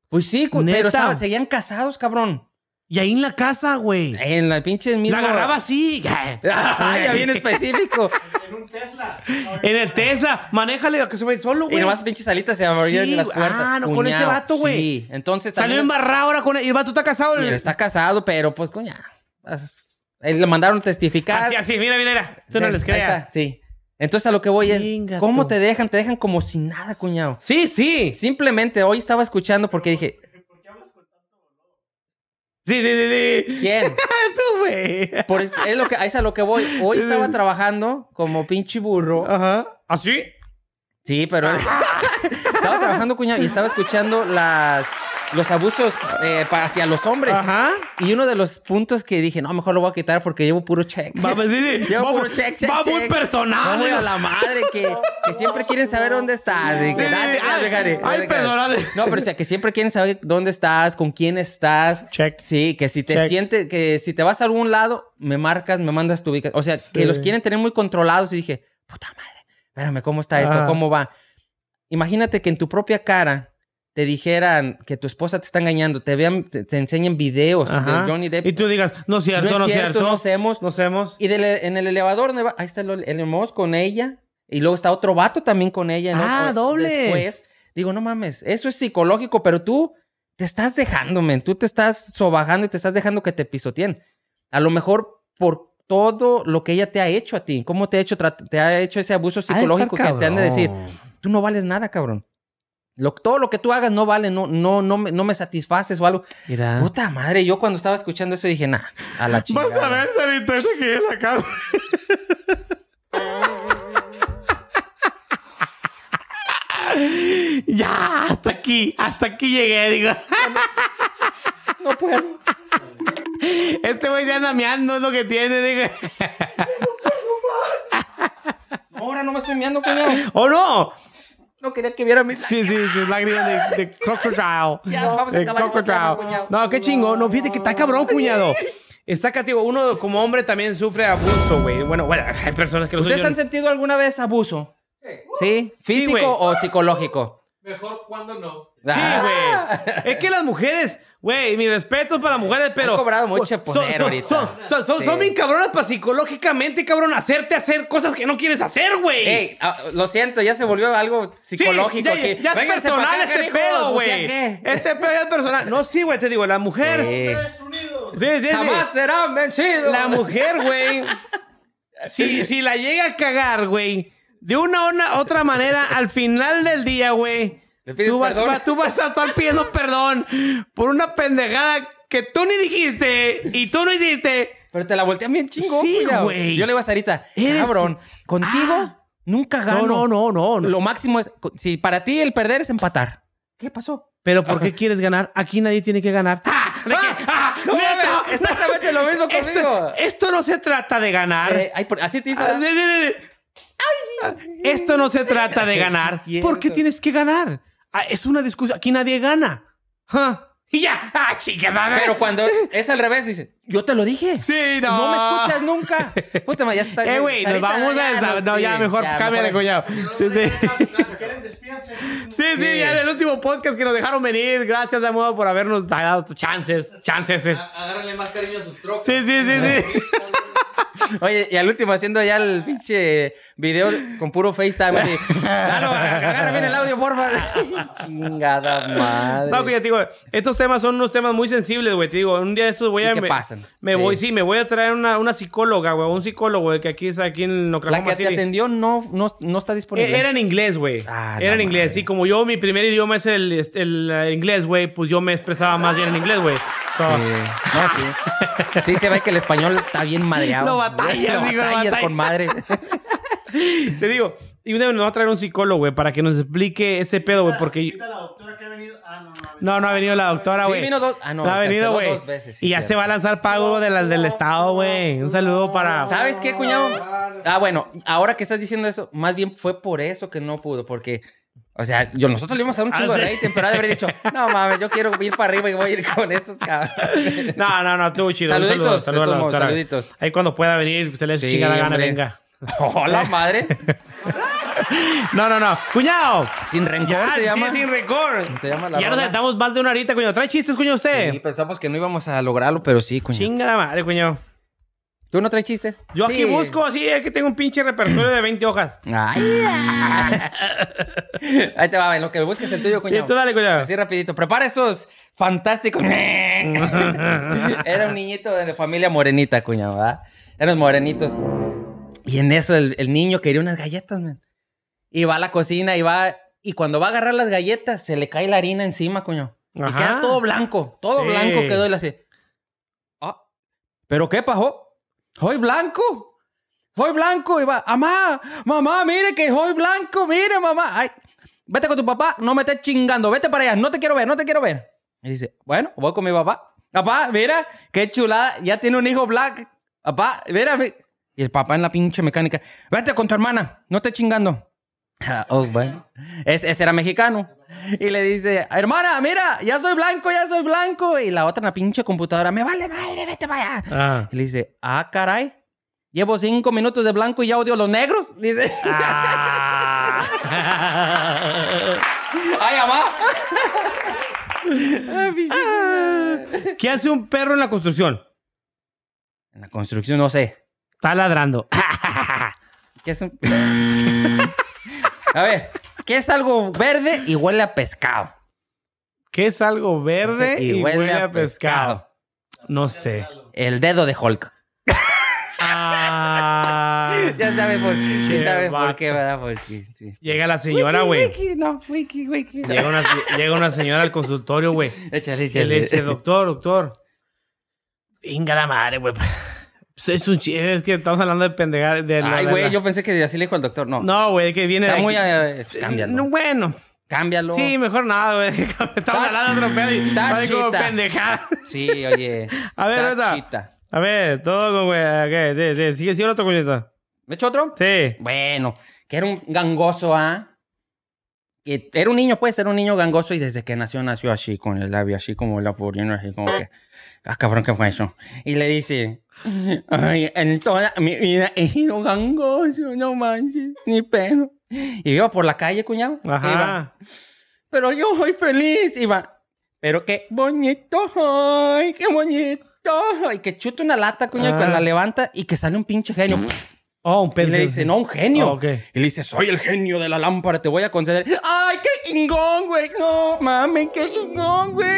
Pues sí, pero estaba- seguían casados, cabrón. Y ahí en la casa, güey. En la pinche mismo... La agarraba así. Ay, ya bien específico. En un Tesla. En el Tesla. Manéjale a que se vaya solo, y güey. nomás pinches alitas se abrieron Sí, las güey. puertas. Ah, no, con ese vato, güey. Sí, entonces Salió también... embarrado ahora con él. Y el vato está casado. Y él está casado, pero pues, él le mandaron testificar. Así, así. Mira, mira, mira. Tú no Ahí les está, creas. sí. Entonces a lo que voy es, Venga, ¿cómo tú. te dejan? Te dejan como si nada, cuñado. Sí, sí. Simplemente hoy estaba escuchando porque dije, Sí, sí, sí, sí. ¿quién? [LAUGHS] Tú, güey. Por es, es lo que, es a lo que voy. Hoy estaba trabajando como pinche burro. Ajá. ¿Así? Sí, pero [LAUGHS] [LAUGHS] estaba trabajando, cuñado, y estaba escuchando las, los abusos eh, hacia los hombres. Ajá. Y uno de los puntos que dije, no, mejor lo voy a quitar porque llevo puro check. Va, pues, sí, sí. [LAUGHS] Llevo Va, puro check, check, va check. muy personal. No, a la madre, que, que siempre quieren saber dónde estás. que, date, Ay, date, ay, date. perdónale. No, pero o sea, que siempre quieren saber dónde estás, con quién estás. Check. Sí, que si te Check. sientes, que si te vas a algún lado, me marcas, me mandas tu ubicación. O sea, que los quieren tener muy controlados. Y dije, puta madre, espérame, ¿cómo está esto? ¿Cómo va? Imagínate que en tu propia cara te dijeran que tu esposa te está engañando, te vean, te, te enseñen videos Ajá. de Johnny Depp. Y tú digas, no es cierto, no no es cierto, cierto. no hacemos. No hacemos. Y del- en el elevador, va- ahí está el, el con ella. Y luego está otro vato también con ella. ¿no? Ah, dobles. Después, digo, no mames, eso es psicológico, pero tú te estás dejando, men. Tú te estás sobajando y te estás dejando que te pisoteen. A lo mejor por todo lo que ella te ha hecho a ti. ¿Cómo te ha hecho, te ha hecho ese abuso psicológico que te han de decir? Tú no vales nada, cabrón. Lo- todo lo que tú hagas no vale, no, no, no, me, no me satisfaces o algo. Mira. Puta madre, yo cuando estaba escuchando eso dije, nah, a la chingada. Vas a ver, Sarita, eso que es la [LAUGHS] casa. ya, hasta aquí, hasta aquí llegué, digo. No puedo. Este güey se anda meando, es lo que tiene, digo. Ahora no me estoy mirando, cuñado. ¿O no? No quería que viera mis... Sí, sí, sus lágrimas de, de crocodile. Ya, vamos a De acabar este crocodile. No, qué chingo. No, fíjate que está cabrón, cuñado. Está cativo. Uno como hombre también sufre abuso, güey. Bueno, bueno, hay personas que lo ¿Ustedes han sentido alguna vez abuso? ¿Sí? ¿Físico o psicológico? Mejor cuando no. Sí, güey. Es que las mujeres, güey, mi respeto para las mujeres, pero. cobrado mucho poder son, ahorita. Son, son, son- Sí. son bien cabronas para psicológicamente, cabrón, hacerte hacer cosas que no quieres hacer, güey. Ey, ah, lo siento, ya se volvió algo Sí, psicológico. ya, ya es personal acá, este pedo, sea, güey. Este pedo es personal. No, sí, güey, te digo, la mujer. Sí, sí, sí. Jamás serán vencidos. La mujer, güey. [LAUGHS] si, si la llega a cagar, güey, de una u otra manera, al final del día, güey, ¿Le pides tú vas, perdón? va- tú vas a estar pidiendo perdón por una pendejada que tú ni dijiste y tú no hiciste. Pero te la voltean bien chingón, Sí, cuñado. güey. Yo le digo a Sarita, Eres- cabrón, contigo Ah. nunca gano. No, no, no, no. Lo máximo es, si para ti el perder es empatar. ¿Qué pasó? Pero ¿por qué quieres ganar? Aquí nadie tiene que ganar. ¡Ah! ¿De qué? ¡Ah! No exactamente lo mismo conmigo. Esto, esto no se trata de ganar. Eh, ay, por- así te hizo. Ah. Esto no se trata de ganar. ¿Por qué tienes que ganar? Ah, es una discusión. Aquí nadie gana. Y ya. Ah, chicas. Pero cuando es al revés, dice, yo te lo dije. Sí, no. No me escuchas nunca. [LAUGHS] Puta, ya está. Eh, güey, nos vamos a... ya, desa- No, sí, ya, mejor cámbiale, cuñado. Sí, sí. Sí, sí, ya del último podcast que nos dejaron venir. Gracias, de modo, por habernos dado chances. Chances. es- Agárrenle más cariño a sus trocas. Sí, sí, sí, sí. [LAUGHS] Oye, y al último haciendo ya el pinche video con puro FaceTime. Así, agarra bien el audio, porfa. [LAUGHS] Chingada madre. No, que ya te digo, estos temas son unos temas muy sensibles, güey. Te digo, un día de estos voy ¿Y a... qué me, pasan? Me Sí. voy, sí, me voy a traer una, una psicóloga, güey. Un psicólogo, güey, que aquí es aquí en Oklahoma La que te atendió no, no, no está disponible. Eh, Era en inglés, güey. Ah, Era en inglés. Sí, como yo, mi primer idioma es el, el, eh, inglés, güey, pues yo me expresaba más bien en inglés, güey. So, Sí. No, sí. Sí, se ve que el español está bien madreado. Lo batallas, Lo digo, lo batallas batallas. con madre. [LAUGHS] Te digo, y una vez nos va a traer un psicólogo, güey, para que nos explique ese pedo, güey, porque... La doctora que ha venido. Ah, no, no. ha venido. No, no ha venido la doctora, Sí, güey. vino dos- ah, no, ha venido, güey. dos veces, sí, y ya cierto. se va a lanzar pago de las del Estado, güey. Un saludo para... ¿Sabes qué, cuñado? Ah, bueno, ahora que estás diciendo eso, más bien fue por eso que no pudo, porque, o sea, yo, nosotros le íbamos a dar un Ah, chingo de rating, pero ha de haber dicho, [LAUGHS] no mames, yo quiero ir para arriba y voy a ir con estos cabrones. No, no, no, estuvo chido. Saluditos, saludo, saludo a la de todos modos, doctora. saluditos. Ahí cuando pueda venir, se le Sí, chinga la gana, hombre. venga. Hola, madre. [LAUGHS] No, no, no. Cuñado. Sin rencor Ya, se sí, llama. sin récord. Se llama la Ya nos aventamos más de una horita, cuñado. ¿Trae chistes, cuñado, usted? Sí, pensamos que no íbamos a lograrlo, pero sí, cuñado. Chinga la madre, cuñado. ¿Tú no traes chiste? Yo aquí Sí. busco así, es que tengo un pinche repertorio de 20 hojas. [CLEARS THROAT] Ay. Ahí te va, en lo que busques el tuyo, Sí, cuñado. tú dale, cuñado. Así rapidito. Prepara esos fantásticos. [LAUGHS] [LAUGHS] Era un niñito de familia morenita, cuñado, ¿verdad? Eran morenitos. Y en eso el, el niño quería unas galletas, man. Y va a la cocina y va... Y cuando va a agarrar las galletas, se le cae la harina encima, cuñado. Y queda todo blanco. Todo Sí. blanco quedó le hace... Ah, ¿pero qué pasó? ¡Soy blanco! ¡Soy blanco! Y va... ¡Mamá! ¡Mamá, mire que soy blanco! ¡Mire, mamá! ¡Ay! Vete con tu papá, no me estés chingando, vete para allá, no te quiero ver, no te quiero ver. Y dice, bueno, voy con mi papá. Papá, mira, qué chulada, ya tiene un hijo black. Papá, mira. mi-". Y el papá en la pinche mecánica, vete con tu hermana, no estés chingando. Ah, oh, bueno. Es- ese era mexicano. Y le dice, hermana, mira, ya soy blanco, ya soy blanco. Y la otra en la pinche computadora, me vale madre, vete para allá. Ah. Y le dice, ah, caray, llevo cinco minutos de blanco y ya odio a los negros. Dice, Ah. ay, mamá. ¿Qué hace un perro en la construcción? En la construcción, no sé. Está ladrando. [LAUGHS] ¿Qué es un... [LAUGHS] a ver, ¿qué es algo verde y huele a pescado? ¿Qué es algo verde [LAUGHS] y, huele, a pescado? No sé. El dedo de Hulk. Ah. [LAUGHS] Ya sabes por, sabes por qué, ¿verdad? Porque, sí. Llega la señora, güey. No, wiki, wiki. Llega una, llega una señora al consultorio, güey. Échale, Que le dice, échale. doctor, doctor. Venga la madre, güey. Pues es un chi- Es que estamos hablando de pendejada. De Ay, güey, la- yo pensé que así le dijo el doctor. No, No, güey, que viene Está de muy, aquí. eh, pues, cámbialo. No, bueno. cámbialo. Sí, mejor nada, güey. [LAUGHS] Estamos Ta- hablando de otro pedo y parece como pendejada. Sí, oye. [LAUGHS] A ver, ahorita. A ver, todo con güey. ¿Qué? Sí, sí. Sigue, sigue otro cuñito. ¿Me echo otro? Sí. Bueno, que era un gangoso, ¿ah? Que era un niño, pues, era un niño gangoso y desde que nació, nació así, con el labio así como la furina, así como que, ah, cabrón, ¿qué fue eso? Y le dice, ay, en toda mi vida he sido gangoso, no manches, ni pedo. Y iba por la calle, cuñado. Iba, Ajá. pero yo soy feliz. Iba, pero qué bonito, ay, qué bonito. Y que chuta una lata, cuñado, que Ah. la levanta y que sale un pinche genio. Oh, un Y pez. le dice, no, un genio. Oh. Y le dice, soy el genio de la lámpara, te voy a conceder. ¡Ay, qué chingón, güey! No, mames, qué chingón, güey.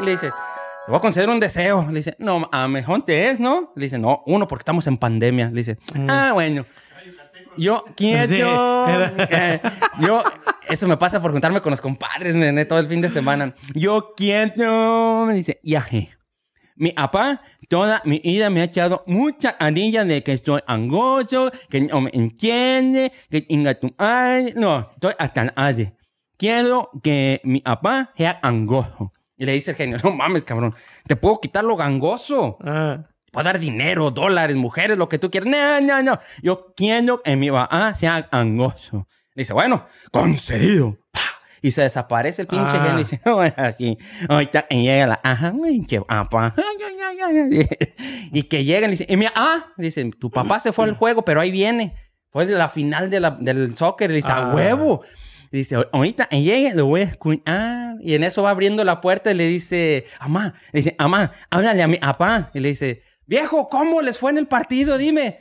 Y le dice, te voy a conceder un deseo. Le dice, no, a mejor te es, ¿no? Le dice, no, uno, porque estamos en pandemia. Le dice, ah, bueno. Yo quiero. Sí. eh, [LAUGHS] yo, eso me pasa por juntarme con los compadres, nene, todo el fin de semana. Yo quiero. Me dice, yaje. Mi papá toda mi vida me ha echado mucha anilla de que estoy angoso, que no me entiende, que inga tu ay. No, estoy hasta el aire. Quiero que mi papá sea angoso. Y le dice el genio, no mames, cabrón, te puedo quitar lo gangoso. Ah. Puedo dar dinero, dólares, mujeres, lo que tú quieras. No, no, no. Yo quiero que mi papá sea angoso. Le dice, bueno, concedido. Y se desaparece el pinche Ah. genio y dice, [LAUGHS] bueno, así, ahorita que llega la, ajá, güey, que ay, ay, ay. Y que llegan y dice, y mira, ah, dice, tu papá se fue al [CLEARS THROAT] juego, pero ahí viene. Fue la final de la- del soccer. Le dice, a Ah. huevo. Y dice, ahorita llegue, lo voy a escuchar. Y en eso va abriendo la puerta y le dice, amá, le dice, amá, háblale a mi papá. Y le dice, viejo, ¿cómo les fue en el partido? Dime.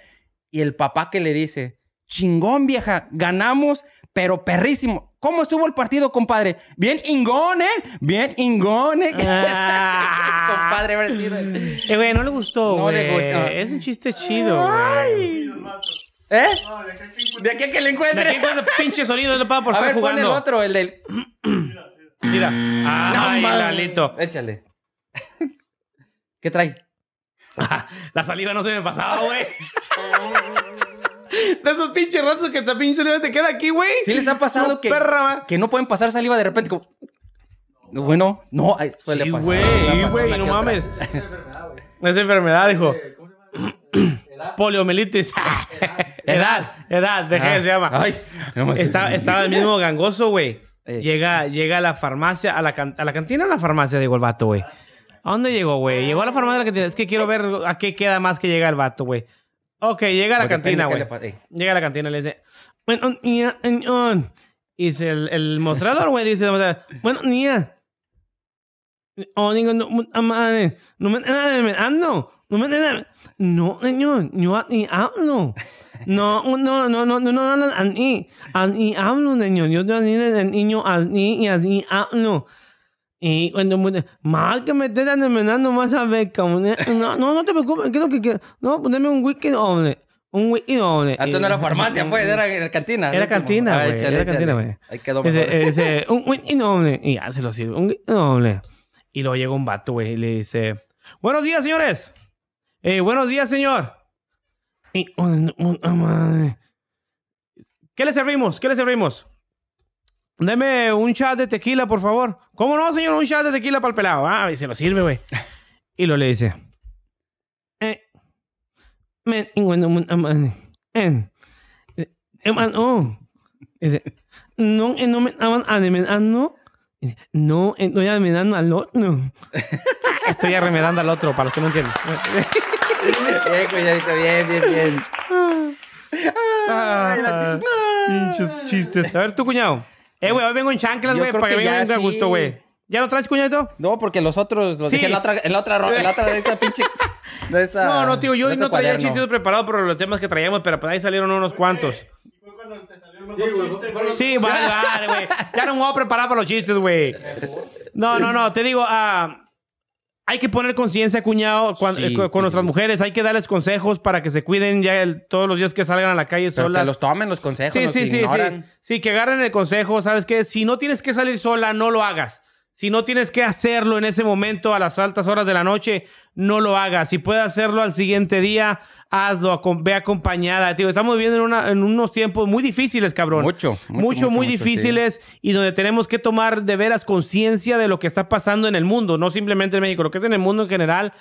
Y el papá que le dice, chingón, vieja, ganamos, pero perrísimo. ¿Cómo estuvo el partido, compadre? Bien ingón, ¿eh? Bien ingón, ¿eh? Ah. [LAUGHS] compadre, haber sido. Eh, güey, no le gustó, No güey. le gustó. Es un chiste chido, güey. ¿Eh? ¿De aquí que le De encuentre? aquí [LAUGHS] cuando pinche sonido no para por A estar ver, pon el jugando. otro, el del... [CLEARS THROAT] Mira. Ay, mames. Lalito. Échale. ¿Qué trae? [LAUGHS] La saliva no se me pasaba, güey. De esos pinches ratos que te pinche saliva te queda aquí, güey. ¿Sí les ha pasado que, perra, que no pueden pasar saliva de repente como... Bueno, no, ay, suele Sí, pasar. güey, no mames. enfermedad, güey. Esa enfermedad, dijo. ¿Cómo se llama? Edad. Poliomielitis. [LAUGHS] edad, edad, de qué Ah, se llama. Ay, no Está- estaba el mismo gangoso, güey. [LAUGHS] Eh. Llega, llega a la farmacia, a la, can- a la cantina o a la farmacia, digo el vato, güey. ¿A dónde llegó, güey? Llegó a la farmacia a la cantina. Es que quiero ver a qué queda más que llega el vato, güey. Ok, llega a la Pues cantina, güey. le eh. Llega a la cantina y le dice, bueno, niña. Y dice el, el mostrador, güey, dice, bueno, niña. Oh, digo, no, puta madre, no me ando, no me no, niño, yo ni hablo. No, no, no, no, no, no, no, así, así hablo, niño. Yo el niño, y así hablo. Y cuando me mal que me estés envenenando más a ver, cabrón. No, no, no te preocupes, ¿qué es lo que quieres? No, poneme un wiki doble. Un wiki doble. Ah, tú no era farmacia, pues, era la cantina. Era ¿no? Como- cantina, Ah, güey, era échale. cantina, güey. Ahí quedó Ese, mejor. ese, un whisky doble. Y ya se lo sirve. Un whisky doble. Y luego llega un vato, güey, y le dice: Buenos días, señores. Eh, buenos días, señor. Y, oh, puta madre. ¿Qué le servimos? ¿Qué le servimos? Deme un shot de tequila, por favor. ¿Cómo no, señor? Un shot de tequila para el pelado. Ah, y se lo sirve, güey. Y lo le dice: Eh, men, bueno, puta madre. Eh, eh, hermano. Dice, no, eh, no me estaban arremedando. Dice, No, estoy arremedando al otro. [LAUGHS] Estoy arremedando al otro, para los que no entienden. Bien, bien, bien, bien. Ah, chistes. A ver, tu cuñado. Eh, güey, hoy vengo en chanclas, güey, para que vengan a sí. gusto, güey. ¿Ya lo traes, cuñadito? No, porque los otros los Sí. dejé en la otra, en la otra, en la otra de esta pinche. De esta, No, no, tío, yo no otro traía chistes preparados por los temas que traíamos, pero pues ahí salieron unos cuantos. Sí, güey, Sí, vale, vale, güey. Ya no me voy a preparar para los chistes, güey. No, no, no. Te digo, ah, hay que poner conciencia, cuñado, Sí, eh, con, nuestras mujeres. Hay que darles consejos para que se cuiden ya el- todos los días que salgan a la calle Pero solas. que los tomen los consejos, Sí, sí, sí, sí. ignoran. Sí, que agarren el consejo. ¿Sabes qué? Si no tienes que salir sola, no lo hagas. Si no tienes que hacerlo en ese momento a las altas horas de la noche, no lo hagas. Si puedes hacerlo al siguiente día, hazlo. Ve acompañada. Tío, estamos viviendo en, una- en unos tiempos muy difíciles, cabrón. Mucho, mucho, Mucho, mucho, muy mucho, difíciles y donde tenemos que tomar de veras conciencia de lo que está pasando en el mundo. No simplemente en México, lo que es en el mundo en general.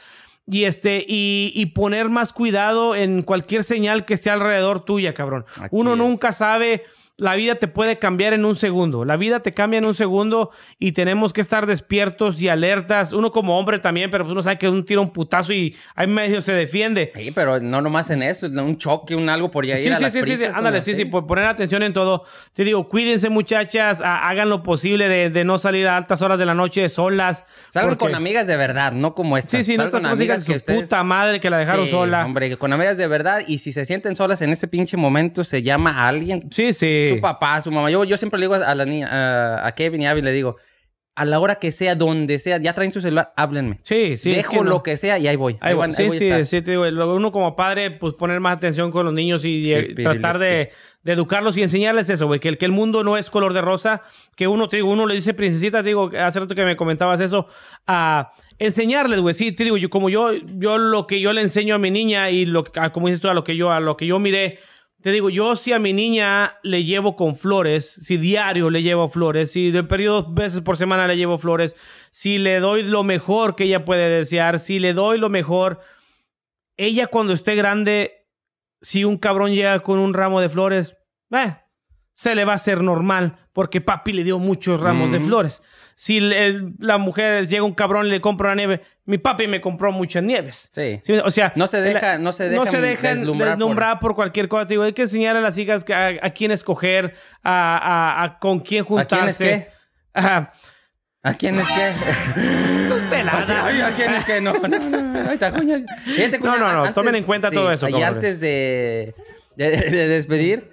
Y, este, y, y poner más cuidado en cualquier señal que esté alrededor tuya, cabrón. Aquí Uno nunca sabe, la vida te puede cambiar en un segundo. La vida te cambia en un segundo y tenemos que estar despiertos y alertas. Uno como hombre también, pero pues uno sabe que un tira un putazo y ahí medio se defiende. Sí, pero no nomás en eso, es un choque, un algo por ahí. Sí, sí, sí, sí, sí, ándale, sí, sí, por poner atención en todo. Te digo, cuídense, muchachas, ha- hagan lo posible de, de no salir a altas horas de la noche solas. Salgan porque- con amigas de verdad, no como estas. Sí, sí, no con amigas su ustedes- puta madre que la dejaron Sí, sola. Hombre, que con amigas de verdad. Y si se sienten solas en ese pinche momento, se llama a alguien. Sí, sí. Su papá, su mamá. Yo, yo siempre le digo a la niña, a, a Kevin y Abby, le digo, a la hora que sea, donde sea, ya traen su celular, háblenme. Sí, sí. es Dejo que no. lo que sea y ahí voy. Ahí van- voy. Sí, voy a sí, estar. sí, te digo, uno como padre, pues poner más atención con los niños y Sí, eh, tratar de, de educarlos y enseñarles eso, güey, que el, que el mundo no es color de rosa, que uno, te digo, uno le dice princesita, te digo, hace rato que me comentabas eso, a enseñarles, güey, sí, te digo, yo como yo, yo lo que yo le enseño a mi niña y lo como dices tú, a lo que yo, a lo que yo miré, te digo, yo si a mi niña le llevo con flores, si diario le llevo flores, si de periodo dos veces por semana le llevo flores, si le doy lo mejor que ella puede desear, si le doy lo mejor, ella cuando esté grande, si un cabrón llega con un ramo de flores, eh, se le va a hacer normal porque papi le dio muchos ramos de flores. Si la mujer llega un cabrón y le compra una nieve, mi papi me compró muchas nieves. Sí. Sí, o sea, No se deja- no se dejan dejan deslumbrar por- deslumbrar por... cualquier cosa. Te Digo, hay que enseñar a las hijas a, a quién escoger, a, a- a con quién ¿A quién es juntarse. qué? Ajá. ¿A quién es que? pelada. [LAUGHS] ¿A quién es que? No, no, no. Ahorita, cuña. No, no, no, antes- tomen en cuenta todo eso, Y antes de, de, de despedir,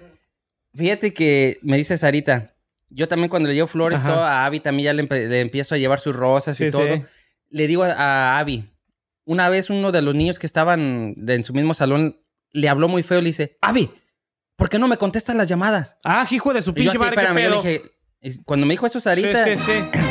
fíjate que me dice Sarita, yo también cuando le llevo flores Ajá. todo a Abby también ya le, empiezo a llevar sus rosas Sí, y todo. sí. Le digo a, a Abby, una vez uno de los niños que estaban de- en su mismo salón le habló muy feo y le dice, Abby, ¿por qué no me contestas las llamadas? Ah, hijo de su pinche madre, espérame, yo dije, cuando me dijo eso Sarita, Sí, sí, sí. [SNIFFS]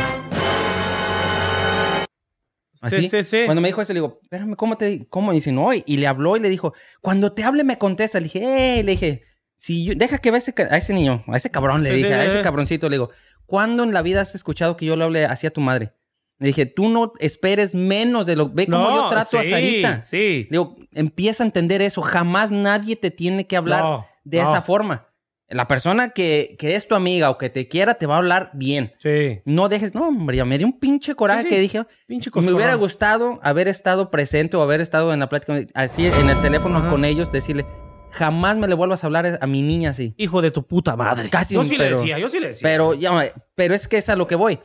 Así. Sí. Cuando me dijo eso, le digo, espérame, ¿cómo te cómo? Y dice, no, y, y le habló y le dijo, cuando te hable me contesta. Le dije, eh, le dije, si yo- deja que vea ese a ese niño, a ese cabrón, le Sí, dije, sí, a ese cabroncito, le digo, ¿cuándo en la vida has escuchado que yo le hable así a tu madre? Le dije, tú no esperes menos de lo, ve cómo yo trato a Sarita. Sí. Le digo, empieza a entender eso, jamás nadie te tiene que hablar No, de no. esa forma. La persona que, que es tu amiga o que te quiera te va a hablar bien. Sí. No dejes, no, hombre, ya me dio un pinche coraje Sí, que dije, Pinche me hubiera gustado haber estado presente o haber estado en la plática, así en el teléfono Ajá. con ellos, decirle, jamás me le vuelvas a hablar a mi niña así. Hijo de tu puta madre. Casi, Yo sí pero- le decía, yo sí le decía. Pero, ya, pero es que es a lo que voy.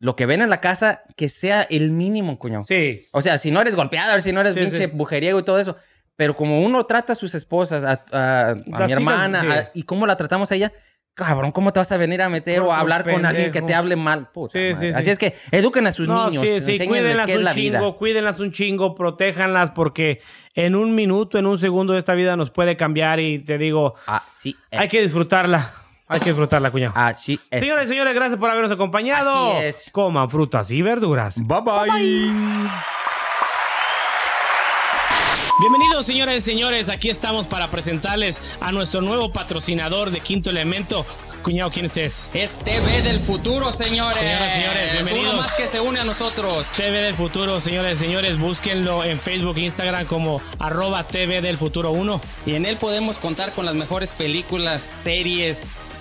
Lo que ven en la casa, que sea el mínimo, cuñado. Sí. O sea, si no eres golpeado, si no eres Sí, pinche sí. mujeriego y todo eso. Pero como uno trata a sus esposas, a, a- a mi hermana, sí. a- y cómo la tratamos a ella, cabrón, ¿cómo te vas a venir a meter Por- o a hablar con alguien que te hable mal? Puta Sí, madre. sí, Así sí. es que eduquen a sus No, niños, sí, sí, cuídenlas qué es un la chingo, vida. cuídenlas un chingo, protéjanlas porque en un minuto, en un segundo de esta vida nos puede cambiar y te digo, Así es. hay que disfrutarla. Hay que disfrutarla, cuñado. Así es. Señores y señores, gracias por habernos acompañado. Así es. Coman frutas y verduras. Bye bye. Bienvenidos, señoras y señores. Aquí estamos para presentarles a nuestro nuevo patrocinador de Quinto Elemento. Cuñado, ¿quién es? Es TV del futuro, señores. Señoras y señores, bienvenidos. Uno más que se une a nosotros. TV del Futuro, señores y señores. Búsquenlo en Facebook e Instagram como arroba TV del Futuro 1. Y en él podemos contar con las mejores películas, series,